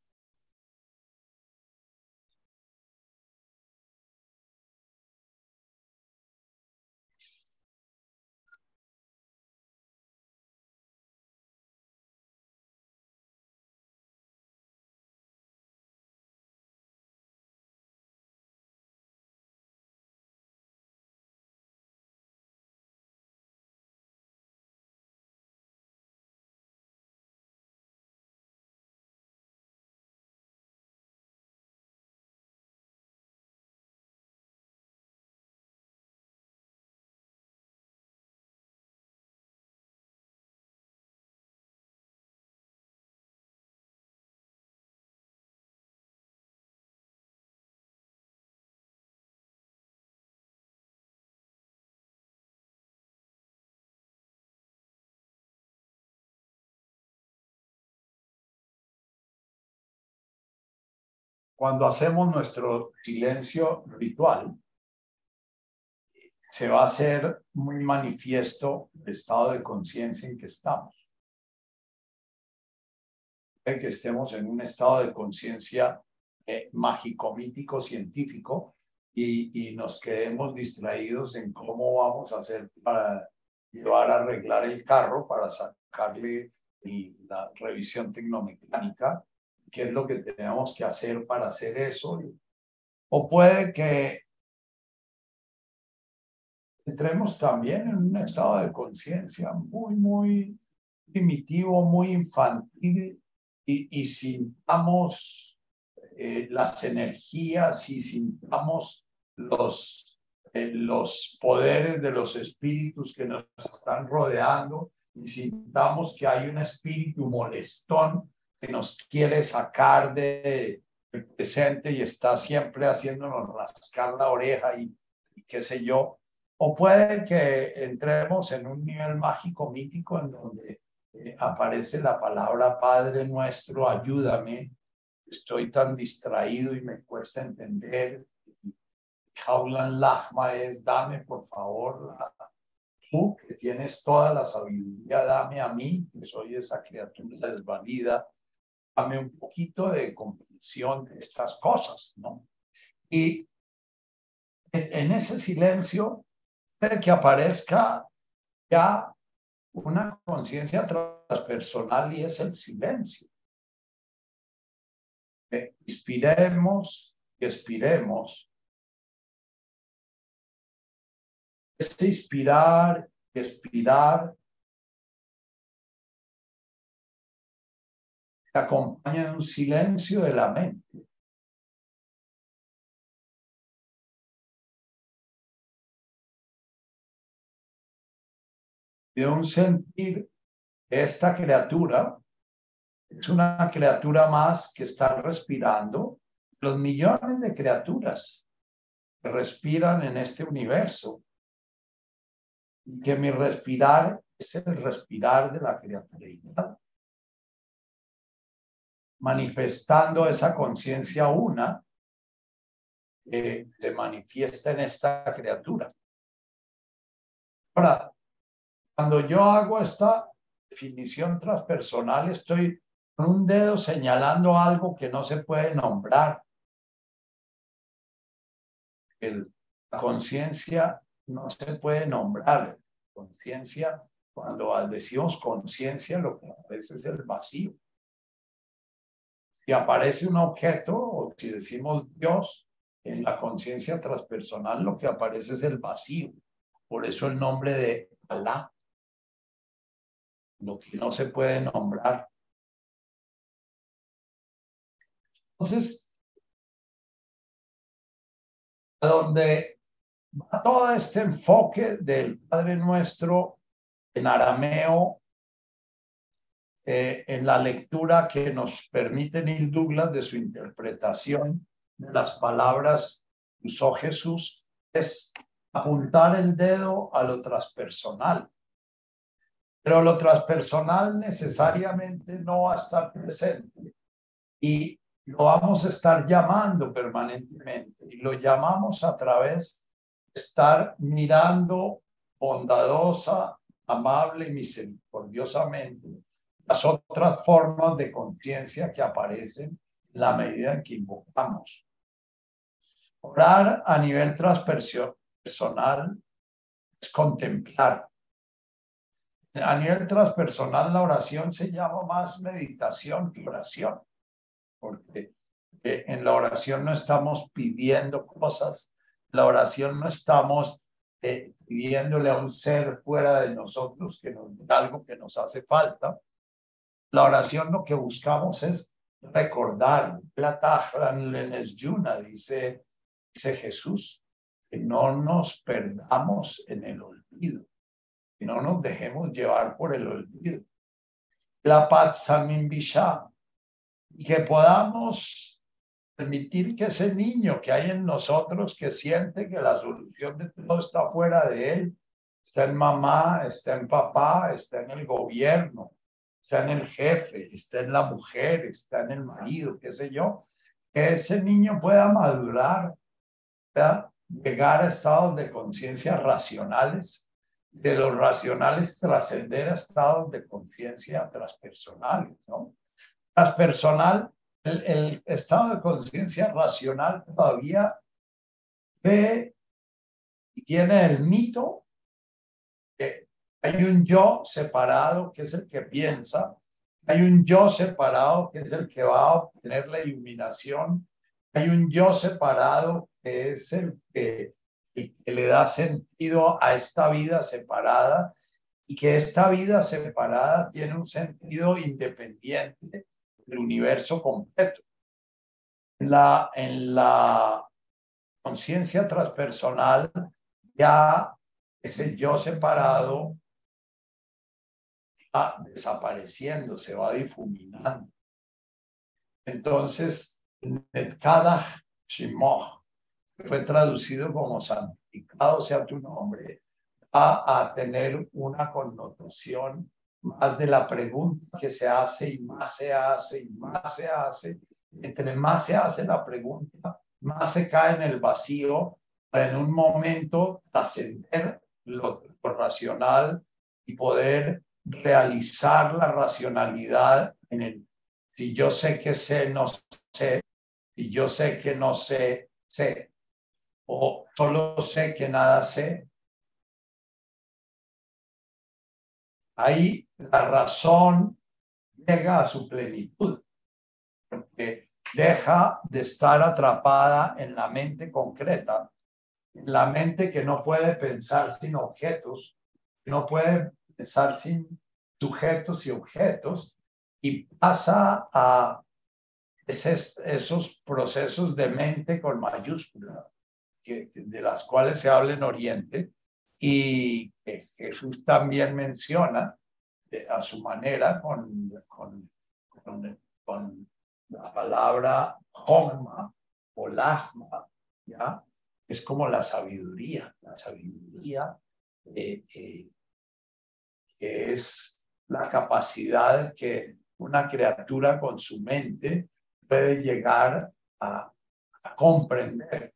cuando hacemos nuestro silencio ritual, se va a hacer muy manifiesto el estado de conciencia en que estamos. Que estemos en un estado de conciencia eh, mágico, mítico, científico y, y, nos quedemos distraídos en cómo vamos a hacer para llevar a arreglar el carro, para sacarle la revisión tecnomecánica qué es lo que tenemos que hacer para hacer eso. O puede que entremos también en un estado de conciencia muy, muy primitivo, muy infantil y, sintamos eh, las energías y sintamos los, eh, los poderes de los espíritus que nos están rodeando y sintamos que hay un espíritu molestón que nos quiere sacar de, del presente y está siempre haciéndonos rascar la oreja y, qué sé yo. O puede que entremos en un nivel mágico mítico en donde eh, aparece la palabra Padre nuestro, ayúdame, estoy tan distraído y me cuesta entender. Jaulan Lachma es, dame por favor, tú que tienes toda la sabiduría, dame a mí, que soy esa criatura desvalida, dame un poquito de comprensión de estas cosas, ¿no? Y en ese silencio que aparezca ya una conciencia transpersonal y es el silencio. inspiremos y expiremos. Este inspirar y expirar se acompaña de un silencio de la mente. de un sentir esta criatura es una criatura más que está respirando los millones de criaturas que respiran en este universo y que mi respirar es el respirar de la criatura manifestando esa conciencia una que se manifiesta en esta criatura. Ahora, cuando yo hago esta definición transpersonal, estoy con un dedo señalando algo que no se puede nombrar. la conciencia no se puede nombrar. Conciencia, cuando decimos conciencia, lo que aparece es el vacío. Si aparece un objeto, o si decimos Dios, en la conciencia transpersonal, lo que aparece es el vacío. Por eso el nombre de Alá lo que no se puede nombrar. Entonces, a donde va todo este enfoque del Padre Nuestro en arameo, eh, en la lectura que nos permite Neil Douglas de su interpretación de las palabras que usó Jesús, es apuntar el dedo a lo transpersonal. Pero lo transpersonal necesariamente no va a estar presente y lo vamos a estar llamando permanentemente y lo llamamos a través de estar mirando bondadosa, amable y misericordiosamente las otras formas de conciencia que aparecen en la medida en que invocamos. Orar a nivel transpersonal es contemplar, a nivel transpersonal la oración se llama más meditación que oración, porque eh, en la oración no estamos pidiendo cosas, la oración no estamos eh, pidiéndole a un ser fuera de nosotros que nos algo que nos hace falta. La oración lo que buscamos es recordar, dice, dice Jesús, que no nos perdamos en el olvido y no nos dejemos llevar por el olvido. La paz y que podamos permitir que ese niño que hay en nosotros que siente que la solución de todo está fuera de él, está en mamá, está en papá, está en el gobierno, está en el jefe, está en la mujer, está en el marido, qué sé yo, que ese niño pueda madurar, pueda llegar a estados de conciencia racionales de los racionales trascender a estados de conciencia transpersonales, ¿no? Transpersonal, el, el estado de conciencia racional todavía ve y tiene el mito hay un yo separado que es el que piensa, hay un yo separado que es el que va a obtener la iluminación, hay un yo separado que es el que le da sentido a esta vida separada y que esta vida separada tiene un sentido independiente del universo completo. En la, en la conciencia transpersonal ya ese yo separado desapareciendo, se va difuminando. Entonces, cada Shimoh fue traducido como santificado sea tu nombre, va a tener una connotación más de la pregunta que se hace y más se hace y más se hace. Entre más se hace la pregunta, más se cae en el vacío para en un momento trascender lo, lo racional y poder realizar la racionalidad en el si yo sé que sé, no sé, si yo sé que no sé, sé o solo sé que nada sé, ahí la razón llega a su plenitud, porque deja de estar atrapada en la mente concreta, en la mente que no puede pensar sin objetos, no puede pensar sin sujetos y objetos, y pasa a esos procesos de mente con mayúscula, de las cuales se habla en Oriente, y Jesús también menciona a su manera con, con, la palabra hogma o lagma, ¿ya? Es como la sabiduría, la sabiduría eh, eh, que es la capacidad que una criatura con su mente puede llegar a, comprender.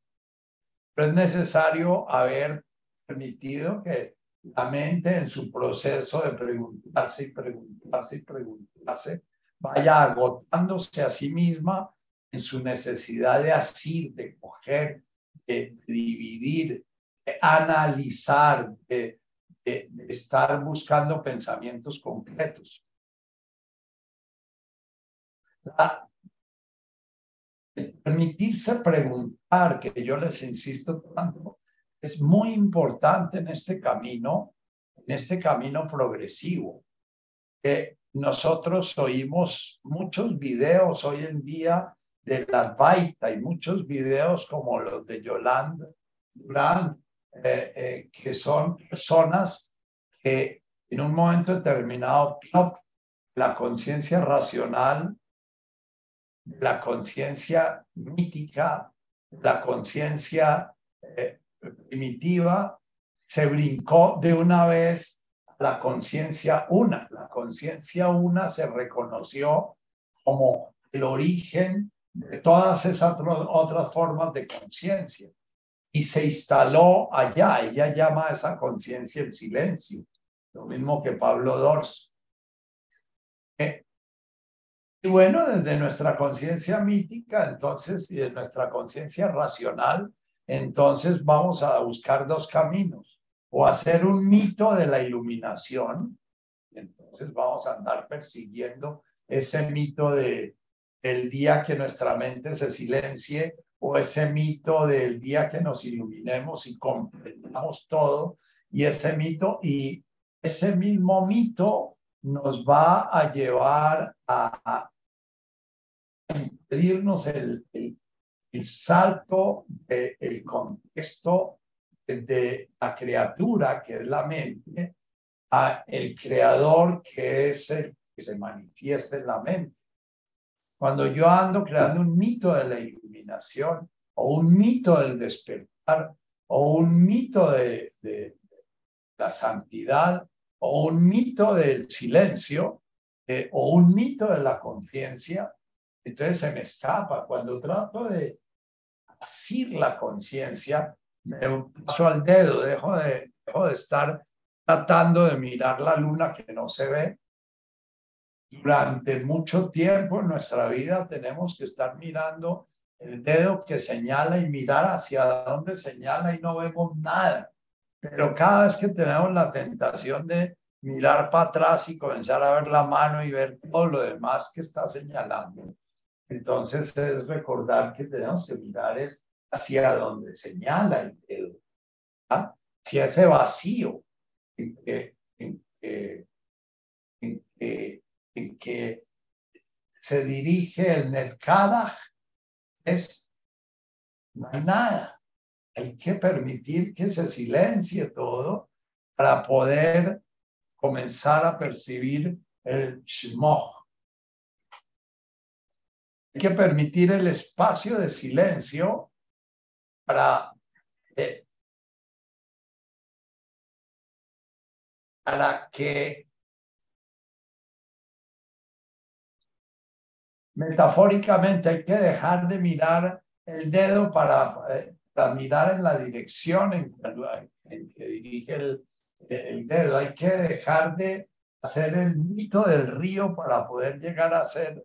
Pero es necesario haber permitido que la mente en su proceso de preguntarse y preguntarse y preguntarse vaya agotándose a sí misma en su necesidad de asir, de coger, de, dividir, de analizar, de, de, estar buscando pensamientos concretos. permitirse preguntar, que yo les insisto tanto, es muy importante en este camino, en este camino progresivo. Que nosotros oímos muchos videos hoy en día de la Baita y muchos videos como los de Yolanda Durán, eh, eh, que son personas que en un momento determinado la conciencia racional, la conciencia mítica, la conciencia eh, primitiva se brincó de una vez la conciencia una. La conciencia una se reconoció como el origen de todas esas otras formas de conciencia y se instaló allá. Ella llama a esa conciencia el silencio, lo mismo que Pablo Dors. Eh, y bueno, desde nuestra conciencia mítica, entonces, y de nuestra conciencia racional, entonces vamos a buscar dos caminos, o hacer un mito de la iluminación, entonces vamos a andar persiguiendo ese mito de el día que nuestra mente se silencie o ese mito del día que nos iluminemos y comprendamos todo y ese mito y ese mismo mito nos va a llevar a, impedirnos el, el salto del contexto de la criatura, que es la mente, a el creador, que es el que se manifiesta en la mente. Cuando yo ando creando un mito de la o un mito del despertar, o un mito de, de la santidad, o un mito del silencio, eh, o un mito de la conciencia, entonces se me escapa. Cuando trato de asir la conciencia, me paso al dedo, dejo de, dejo de estar tratando de mirar la luna que no se ve. Durante mucho tiempo en nuestra vida tenemos que estar mirando el dedo que señala y mirar hacia dónde señala y no vemos nada. Pero cada vez que tenemos la tentación de mirar para atrás y comenzar a ver la mano y ver todo lo demás que está señalando, entonces es recordar que tenemos que mirar es hacia donde señala el dedo, ¿ah? hacia ese vacío en que, se dirige el Netkadach, es no hay nada. Hay que permitir que se silencie todo para poder comenzar a percibir el Shmoch, hay que permitir el espacio de silencio para, para que metafóricamente hay que dejar de mirar el dedo para, eh, para mirar en la dirección en, que dirige el, el, dedo. Hay que dejar de hacer el mito del río para poder llegar a ser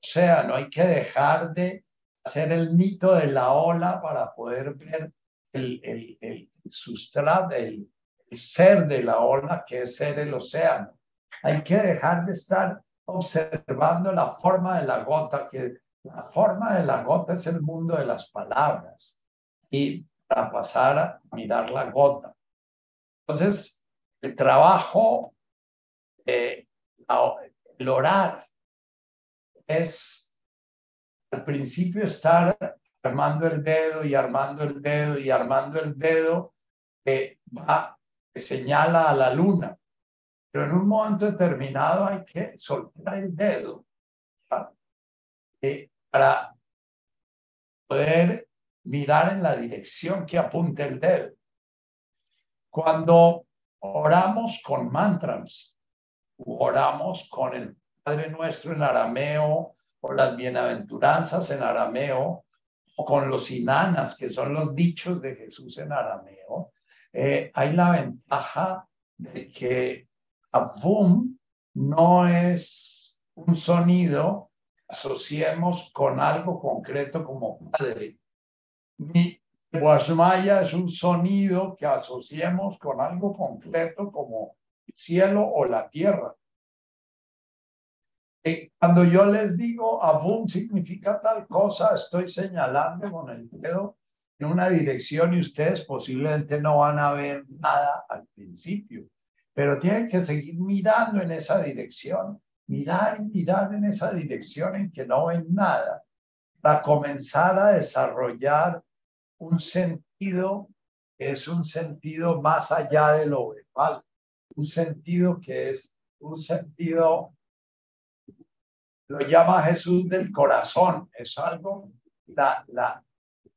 sea, no hay que dejar de hacer el mito de la ola para poder ver el, el, el sustrato, el, ser de la ola, que es ser el océano. Hay que dejar de estar observando la forma de la gota, que la forma de la gota es el mundo de las palabras. Y para pasar a mirar la gota. Entonces, el trabajo, eh, el orar, es al principio estar armando el dedo y armando el dedo y armando el dedo que va, que señala a la luna. Pero en un momento determinado hay que soltar el dedo eh, para poder mirar en la dirección que apunte el dedo. Cuando oramos con mantras, oramos con el Padre Nuestro en arameo, o las bienaventuranzas en arameo, o con los inanas, que son los dichos de Jesús en arameo, eh, hay la ventaja de que Abum no es un sonido asociemos con algo concreto como Padre, ni Guasmaya es un sonido que asociemos con algo concreto como el cielo o la tierra. Eh, cuando yo les digo Abum significa tal cosa, estoy señalando con el dedo en una dirección y ustedes posiblemente no van a ver nada al principio, pero tienen que seguir mirando en esa dirección, mirar y mirar en esa dirección en que no ven nada, para comenzar a desarrollar un sentido que es un sentido más allá de lo verbal, un sentido que es un sentido, lo llama Jesús del corazón, es algo, la, la,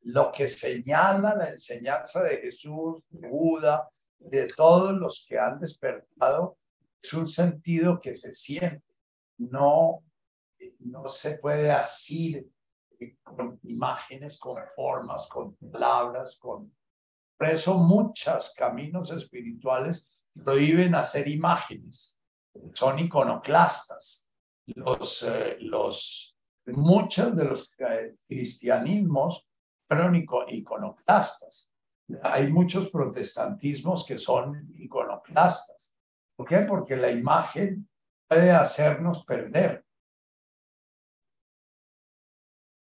lo que señala la enseñanza de Jesús, de Buda, de todos los que han despertado, es un sentido que se siente, no, no se puede asir con imágenes, con formas, con palabras, con... Por eso muchos caminos espirituales prohíben hacer imágenes, son iconoclastas. Los, eh, los, muchos de los eh, cristianismos fueron iconoclastas. Hay muchos protestantismos que son iconoclastas. ¿Por qué? Porque la imagen puede hacernos perder.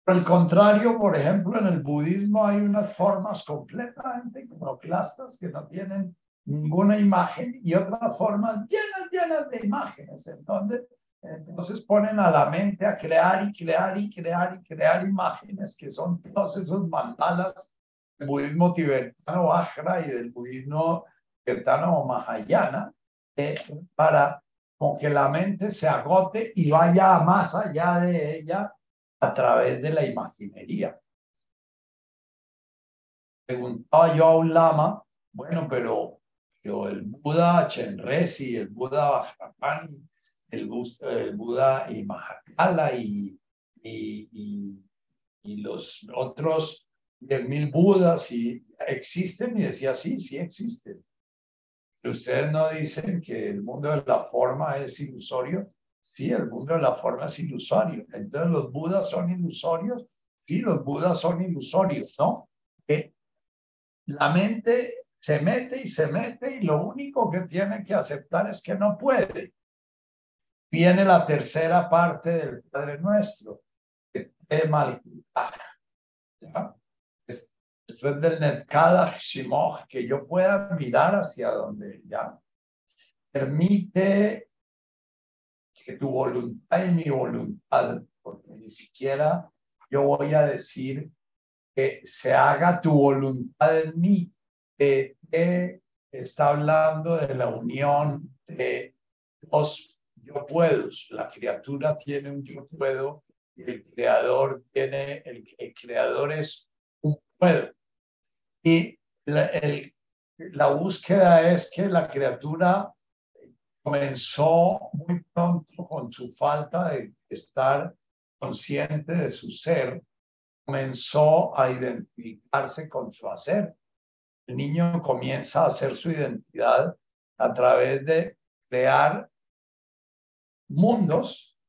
Por el contrario, por ejemplo, en el budismo hay unas formas completamente iconoclastas que no tienen ninguna imagen y otras formas llenas, llenas de imágenes. Entonces, entonces ponen a la mente a crear y crear y crear y crear imágenes que son todos esos mandalas del budismo tibetano Vajra y del budismo tibetano Mahayana eh, para que la mente se agote y vaya más allá de ella a través de la imaginería. Preguntaba yo a un lama, bueno, pero, el Buda Chenresi, el Buda Vajrapani, el, el Buda y y, y, y, los otros de mil Budas y existen y decía, sí, sí existen. Ustedes no dicen que el mundo de la forma es ilusorio. Sí, el mundo de la forma es ilusorio. Entonces, ¿los budas son ilusorios? Sí, los budas son ilusorios, ¿no? Que la mente se mete y se mete y lo único que tiene que aceptar es que no puede. Viene la tercera parte del Padre Nuestro, que es mal. Del Shimoch, que yo pueda mirar hacia donde ya permite que tu voluntad y mi voluntad, porque ni siquiera yo voy a decir que se haga tu voluntad en mí, está hablando de la unión de dos yo puedo. La criatura tiene un yo puedo y el creador tiene, el, el creador es un puedo. Y la, la búsqueda es que la criatura comenzó muy pronto con su falta de estar consciente de su ser, comenzó a identificarse con su hacer. El niño comienza a hacer su identidad a través de crear mundos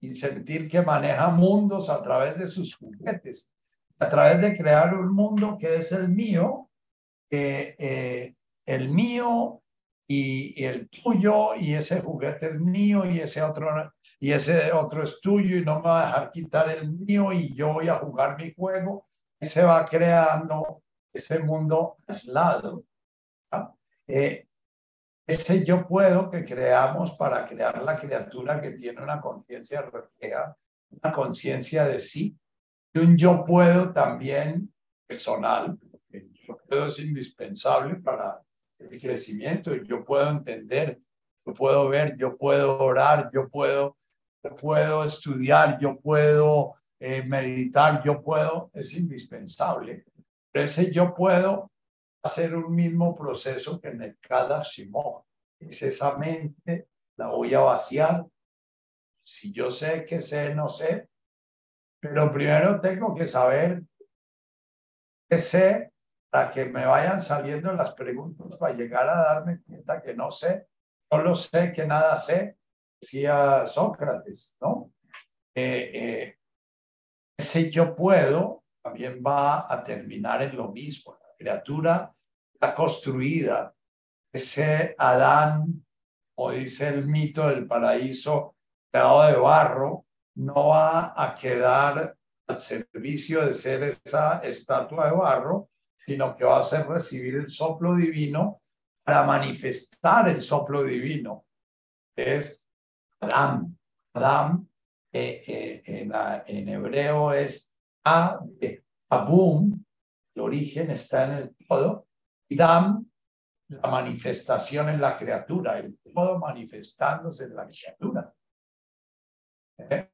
y sentir que maneja mundos a través de sus juguetes, a través de crear un mundo que es el mío, eh, el mío y, el tuyo y ese juguete es mío y ese otro y ese otro es tuyo y no me va a dejar quitar el mío y yo voy a jugar mi juego y se va creando ese mundo aislado. Eh, ese yo puedo que creamos para crear la criatura que tiene una conciencia refleja, una conciencia de sí, un yo puedo también personal, el yo puedo es indispensable para el crecimiento, yo puedo entender, yo puedo ver, yo puedo orar, yo puedo, puedo estudiar, yo puedo eh, meditar, yo puedo, es indispensable. Pero ese yo puedo hacer un mismo proceso que en cada Shimon. Es esa mente, la voy a vaciar. Si yo sé que sé, no sé, pero primero tengo que saber qué sé para que me vayan saliendo las preguntas para llegar a darme cuenta que no sé, solo sé que nada sé, decía Sócrates, ¿no? Eh, eh, ese yo puedo también va a terminar en lo mismo. La criatura está construida, ese Adán, o dice el mito del paraíso, creado de barro, no va a quedar al servicio de ser esa estatua de barro, sino que va a ser recibir el soplo divino para manifestar el soplo divino. Es Adán. Adán eh, eh, en, en, hebreo es A, Abum, el origen está en el todo, y Dam, la manifestación en la criatura, el todo manifestándose en la criatura. ¿Eh?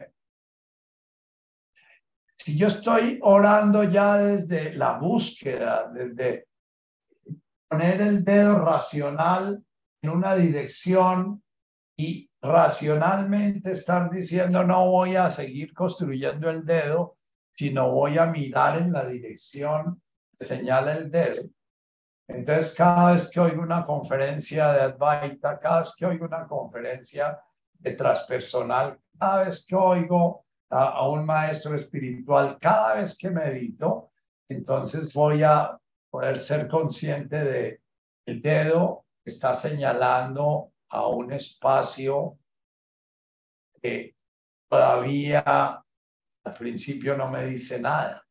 Si yo estoy orando ya desde la búsqueda, desde poner el dedo racional en una dirección y racionalmente estar diciendo no voy a seguir construyendo el dedo, sino voy a mirar en la dirección que señala el dedo. Entonces, cada vez que oigo una conferencia de Advaita, cada vez que oigo una conferencia de transpersonal, cada vez que oigo a, un maestro espiritual cada vez que medito, entonces voy a poder ser consciente de el dedo está señalando a un espacio que todavía al principio no me dice nada.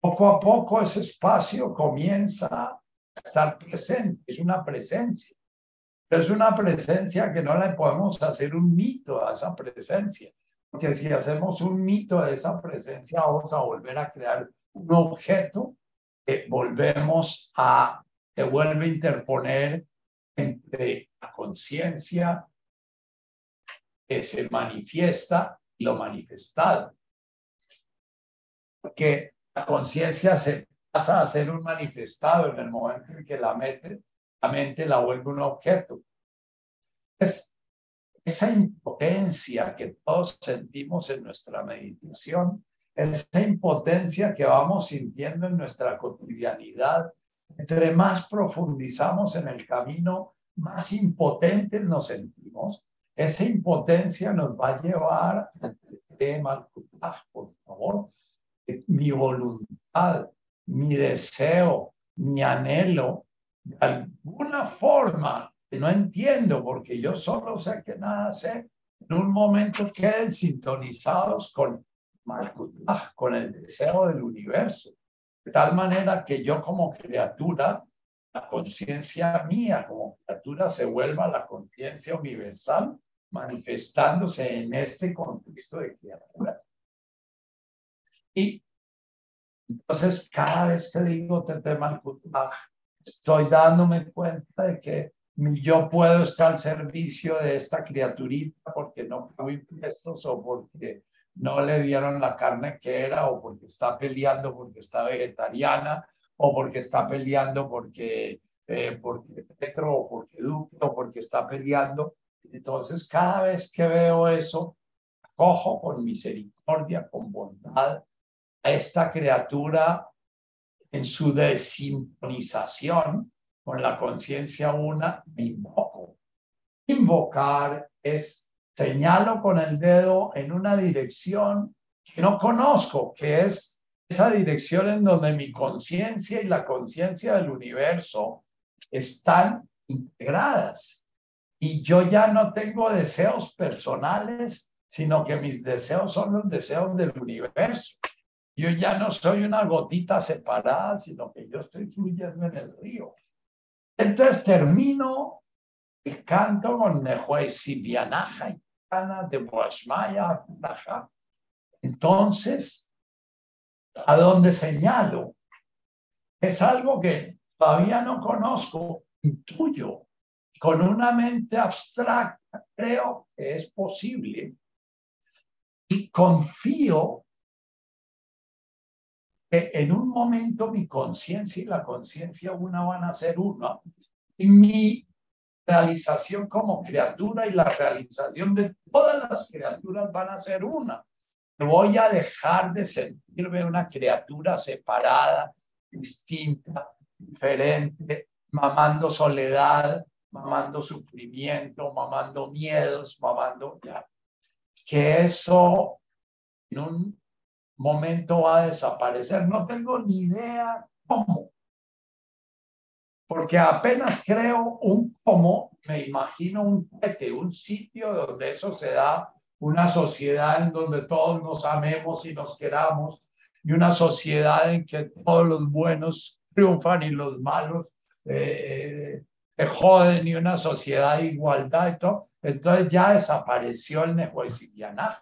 Poco a poco ese espacio comienza a estar presente, es una presencia. es una presencia que no le podemos hacer un mito a esa presencia porque si hacemos un mito de esa presencia, vamos a volver a crear un objeto que volvemos a, se vuelve a interponer entre la conciencia que se manifiesta y lo manifestado. Porque la conciencia se pasa a ser un manifestado en el momento en que la mente, la mente la vuelve un objeto. Esa impotencia que todos sentimos en nuestra meditación, esa impotencia que vamos sintiendo en nuestra cotidianidad, entre más profundizamos en el camino, más impotentes nos sentimos. Esa impotencia nos va a llevar al tema, por favor, mi voluntad, mi deseo, mi anhelo, de alguna forma no entiendo porque yo solo sé que nada sé, en un momento queden sintonizados con con el deseo del universo, de tal manera que yo como criatura, la conciencia mía como criatura se vuelva la conciencia universal manifestándose en este contexto de criatura. Y entonces cada vez que digo Tete estoy dándome cuenta de que yo puedo estar al servicio de esta criaturita porque no pago impuestos o porque no le dieron la carne que era o porque está peleando porque está vegetariana o porque está peleando porque, eh, porque Petro o porque Duque o porque está peleando. Entonces, cada vez que veo eso, cojo con misericordia, con bondad a esta criatura en su desintonización con la conciencia una, me invoco. Invocar es señalo con el dedo en una dirección que no conozco, que es esa dirección en donde mi conciencia y la conciencia del universo están integradas. Y yo ya no tengo deseos personales, sino que mis deseos son los deseos del universo. Yo ya no soy una gotita separada, sino que yo estoy fluyendo en el río. Entonces termino el canto con Nehuesibianaja y Cana de Boashmaya. Entonces, ¿a dónde señalo? Es algo que todavía no conozco, intuyo. Con una mente abstracta creo que es posible y confío en un momento mi conciencia y la conciencia una van a ser una. Y mi realización como criatura y la realización de todas las criaturas van a ser una. Voy a dejar de sentirme una criatura separada, distinta, diferente, mamando soledad, mamando sufrimiento, mamando miedos, mamando ya. Que eso en un momento a desaparecer. No tengo ni idea cómo. Porque apenas creo un cómo, me imagino un pete, un sitio donde eso se da, una sociedad en donde todos nos amemos y nos queramos, y una sociedad en que todos los buenos triunfan y los malos eh, se joden, y una sociedad de igualdad y todo. Entonces ya desapareció el Nehuesibianaj.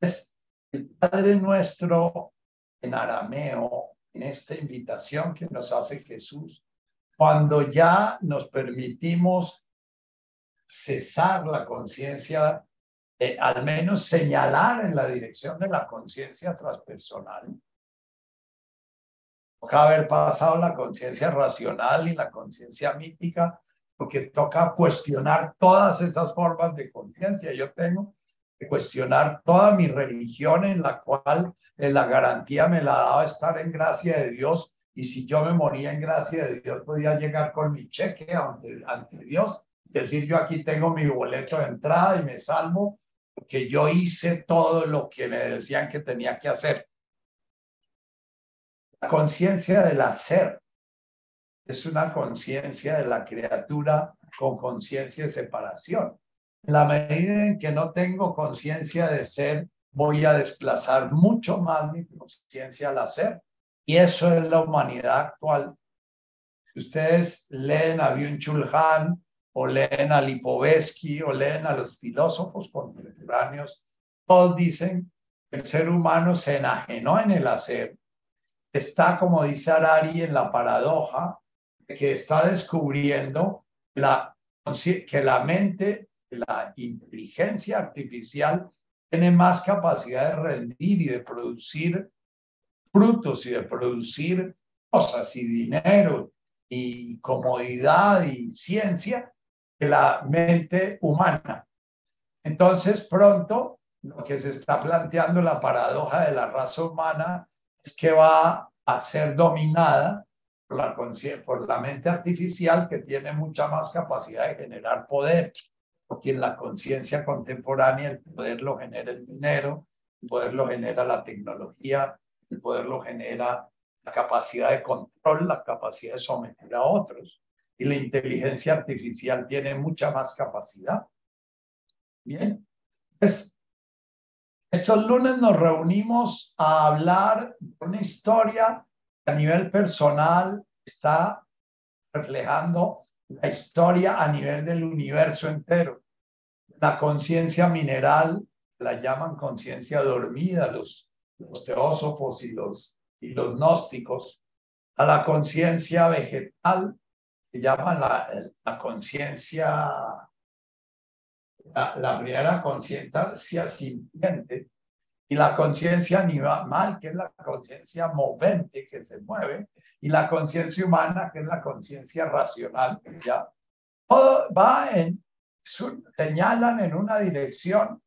Es el Padre nuestro en arameo, en esta invitación que nos hace Jesús, cuando ya nos permitimos cesar la conciencia, eh, al menos señalar en la dirección de la conciencia transpersonal. Toca haber pasado la conciencia racional y la conciencia mítica, porque toca cuestionar todas esas formas de conciencia. Yo tengo cuestionar toda mi religión en la cual eh, la garantía me la daba estar en gracia de Dios y si yo me moría en gracia de Dios podía llegar con mi cheque ante, ante Dios decir yo aquí tengo mi boleto de entrada y me salvo porque yo hice todo lo que me decían que tenía que hacer. La conciencia del hacer es una conciencia de la criatura con conciencia de separación. En la medida en que no tengo conciencia de ser, voy a desplazar mucho más mi conciencia al hacer. Y eso es la humanidad actual. Si ustedes leen a Byung Chul o leen a Lipovetsky o leen a los filósofos contemporáneos, todos dicen que el ser humano se enajenó en el hacer. Está, como dice Arari, en la paradoja que está descubriendo la, que la mente, la inteligencia artificial tiene más capacidad de rendir y de producir frutos y de producir cosas y dinero y comodidad y ciencia la mente humana. Entonces, pronto, lo que se está planteando la paradoja de la raza humana es que va a ser dominada por la, por la mente artificial que tiene mucha más capacidad de generar poder, porque en la conciencia contemporánea el poder lo genera el dinero, el poder lo genera la tecnología, el poder lo genera la capacidad de control, la capacidad de someter a otros y la inteligencia artificial tiene mucha más capacidad. Bien, pues, estos lunes nos reunimos a hablar de una historia que a nivel personal está reflejando la historia a nivel del universo entero. La conciencia mineral la llaman conciencia dormida los, los teósofos y los, y los gnósticos. A la conciencia vegetal se llama la, la conciencia, la, primera conciencia sintiente y la conciencia animal, que es la conciencia movente que se mueve, y la conciencia humana, que es la conciencia racional. ¿ya? Va en, señalan en una dirección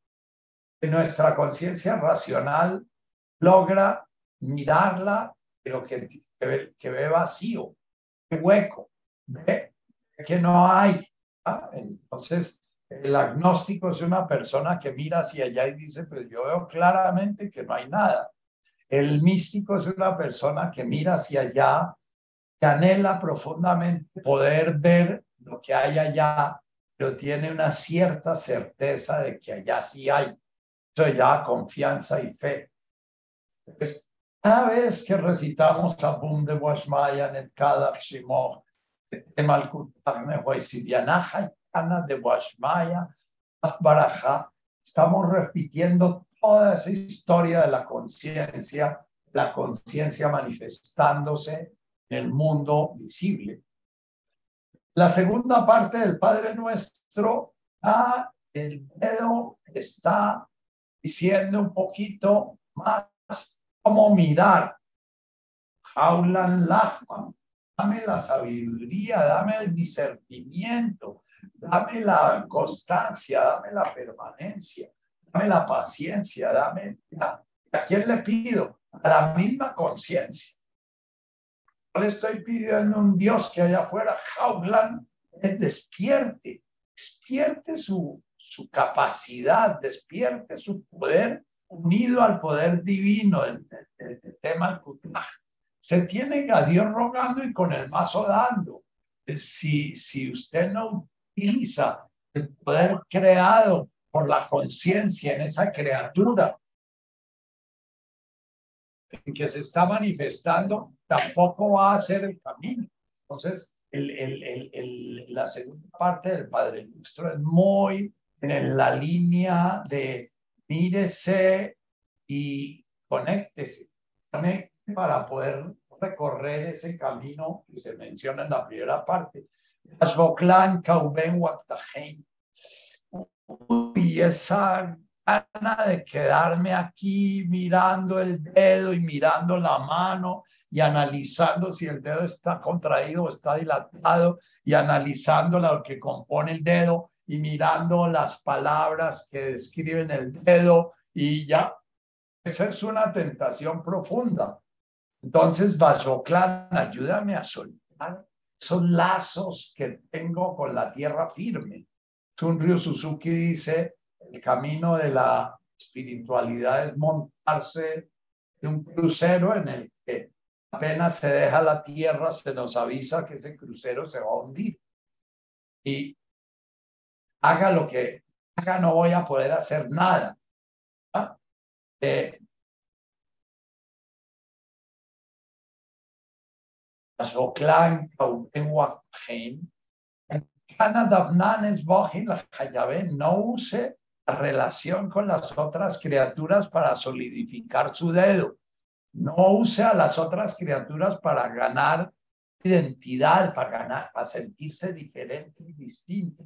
que nuestra conciencia racional logra mirarla, pero que, que, ve vacío, que hueco ve que no hay. Entonces, el agnóstico es una persona que mira hacia allá y dice, pero yo veo claramente que no hay nada. El místico es una persona que mira hacia allá que anhela profundamente poder ver lo que hay allá, pero tiene una cierta certeza de que allá sí hay. Eso ya confianza y fe. Entonces, cada vez que recitamos Abum de Washmaya, Netkada, Shimoh, Malkutar, Nehuaisidianaja, Ana de Washmaya, Baraja, estamos repitiendo toda esa historia de la conciencia, la conciencia manifestándose en el mundo visible. La segunda parte del Padre Nuestro, ah, el dedo está diciendo un poquito más cómo mirar. Jaulan Lachman, dame la sabiduría, dame el discernimiento, dame la constancia, dame la permanencia, dame la paciencia, dame... ¿A quién le pido? A la misma conciencia. No le estoy pidiendo a un Dios que allá afuera, Jaulan, es despierte, despierte su, su capacidad, despierte su poder unido al poder divino del, tema del Usted tiene a Dios rogando y con el mazo dando. Si, si usted no utiliza el poder creado por la conciencia en esa criatura en que se está manifestando, tampoco va a ser el camino. Entonces, el, el, el, la segunda parte del Padre Nuestro es muy en la línea de mírese y conéctese para poder recorrer ese camino que se menciona en la primera parte. Y esa gana de quedarme aquí mirando el dedo y mirando la mano y analizando si el dedo está contraído o está dilatado y analizando lo que compone el dedo y mirando las palabras que describen el dedo y ya. Esa es una tentación profunda. Entonces, Vasoclan, ayúdame a soltar esos lazos que tengo con la tierra firme. Tunryu Suzuki dice, el camino de la espiritualidad es montarse en un crucero en el que apenas se deja la tierra, se nos avisa que ese crucero se va a hundir. Y haga lo que haga, no voy a poder hacer nada. ¿Ah? Eh, no use la relación con las otras criaturas para solidificar su dedo. No use a las otras criaturas para ganar identidad, para ganar, para sentirse diferente y distinto.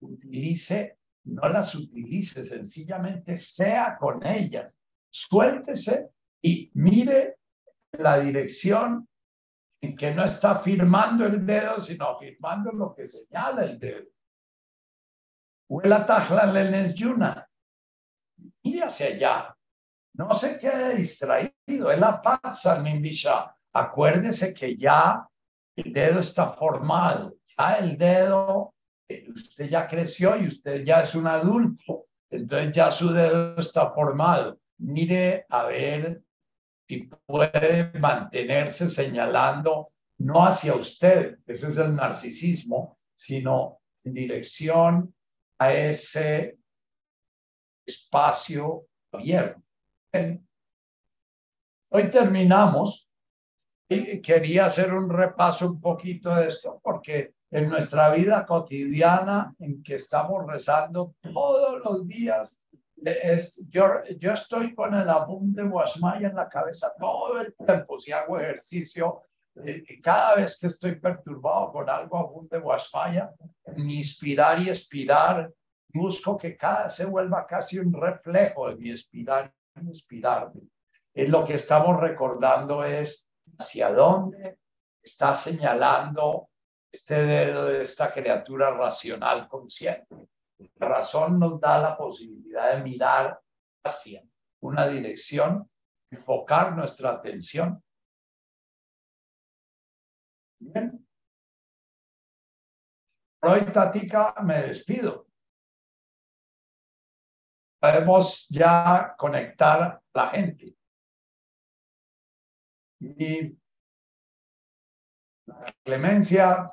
Utilice, no las utilice, sencillamente sea con ellas, suéltese y mire la dirección que no está firmando el dedo, sino firmando lo que señala el dedo. Huela tajla yuna. Mire hacia allá. No se quede distraído. Es la paz, Bisha. Acuérdese que ya el dedo está formado, ya el dedo, eh, usted ya creció y usted ya es un adulto, entonces ya su dedo está formado. Mire a ver si puede mantenerse señalando no hacia usted, ese es el narcisismo, sino en dirección a ese espacio abierto. Hoy terminamos quería hacer un repaso un poquito de esto, porque en nuestra vida cotidiana, en que estamos rezando todos los días, yo, estoy con el abum de Guasmaya en la cabeza todo el tiempo, si hago ejercicio, eh, cada vez que estoy perturbado con algo abum de Guasmaya, mi inspirar y expirar, busco que cada se vuelva casi un reflejo de mi expirar y inspirarme. Lo que estamos recordando es hacia dónde está señalando este dedo de esta criatura racional consciente. La razón nos da la posibilidad de mirar hacia una dirección, enfocar nuestra atención. Bien. hoy, Tatica, me despido. Podemos ya conectar la gente. mi clemencia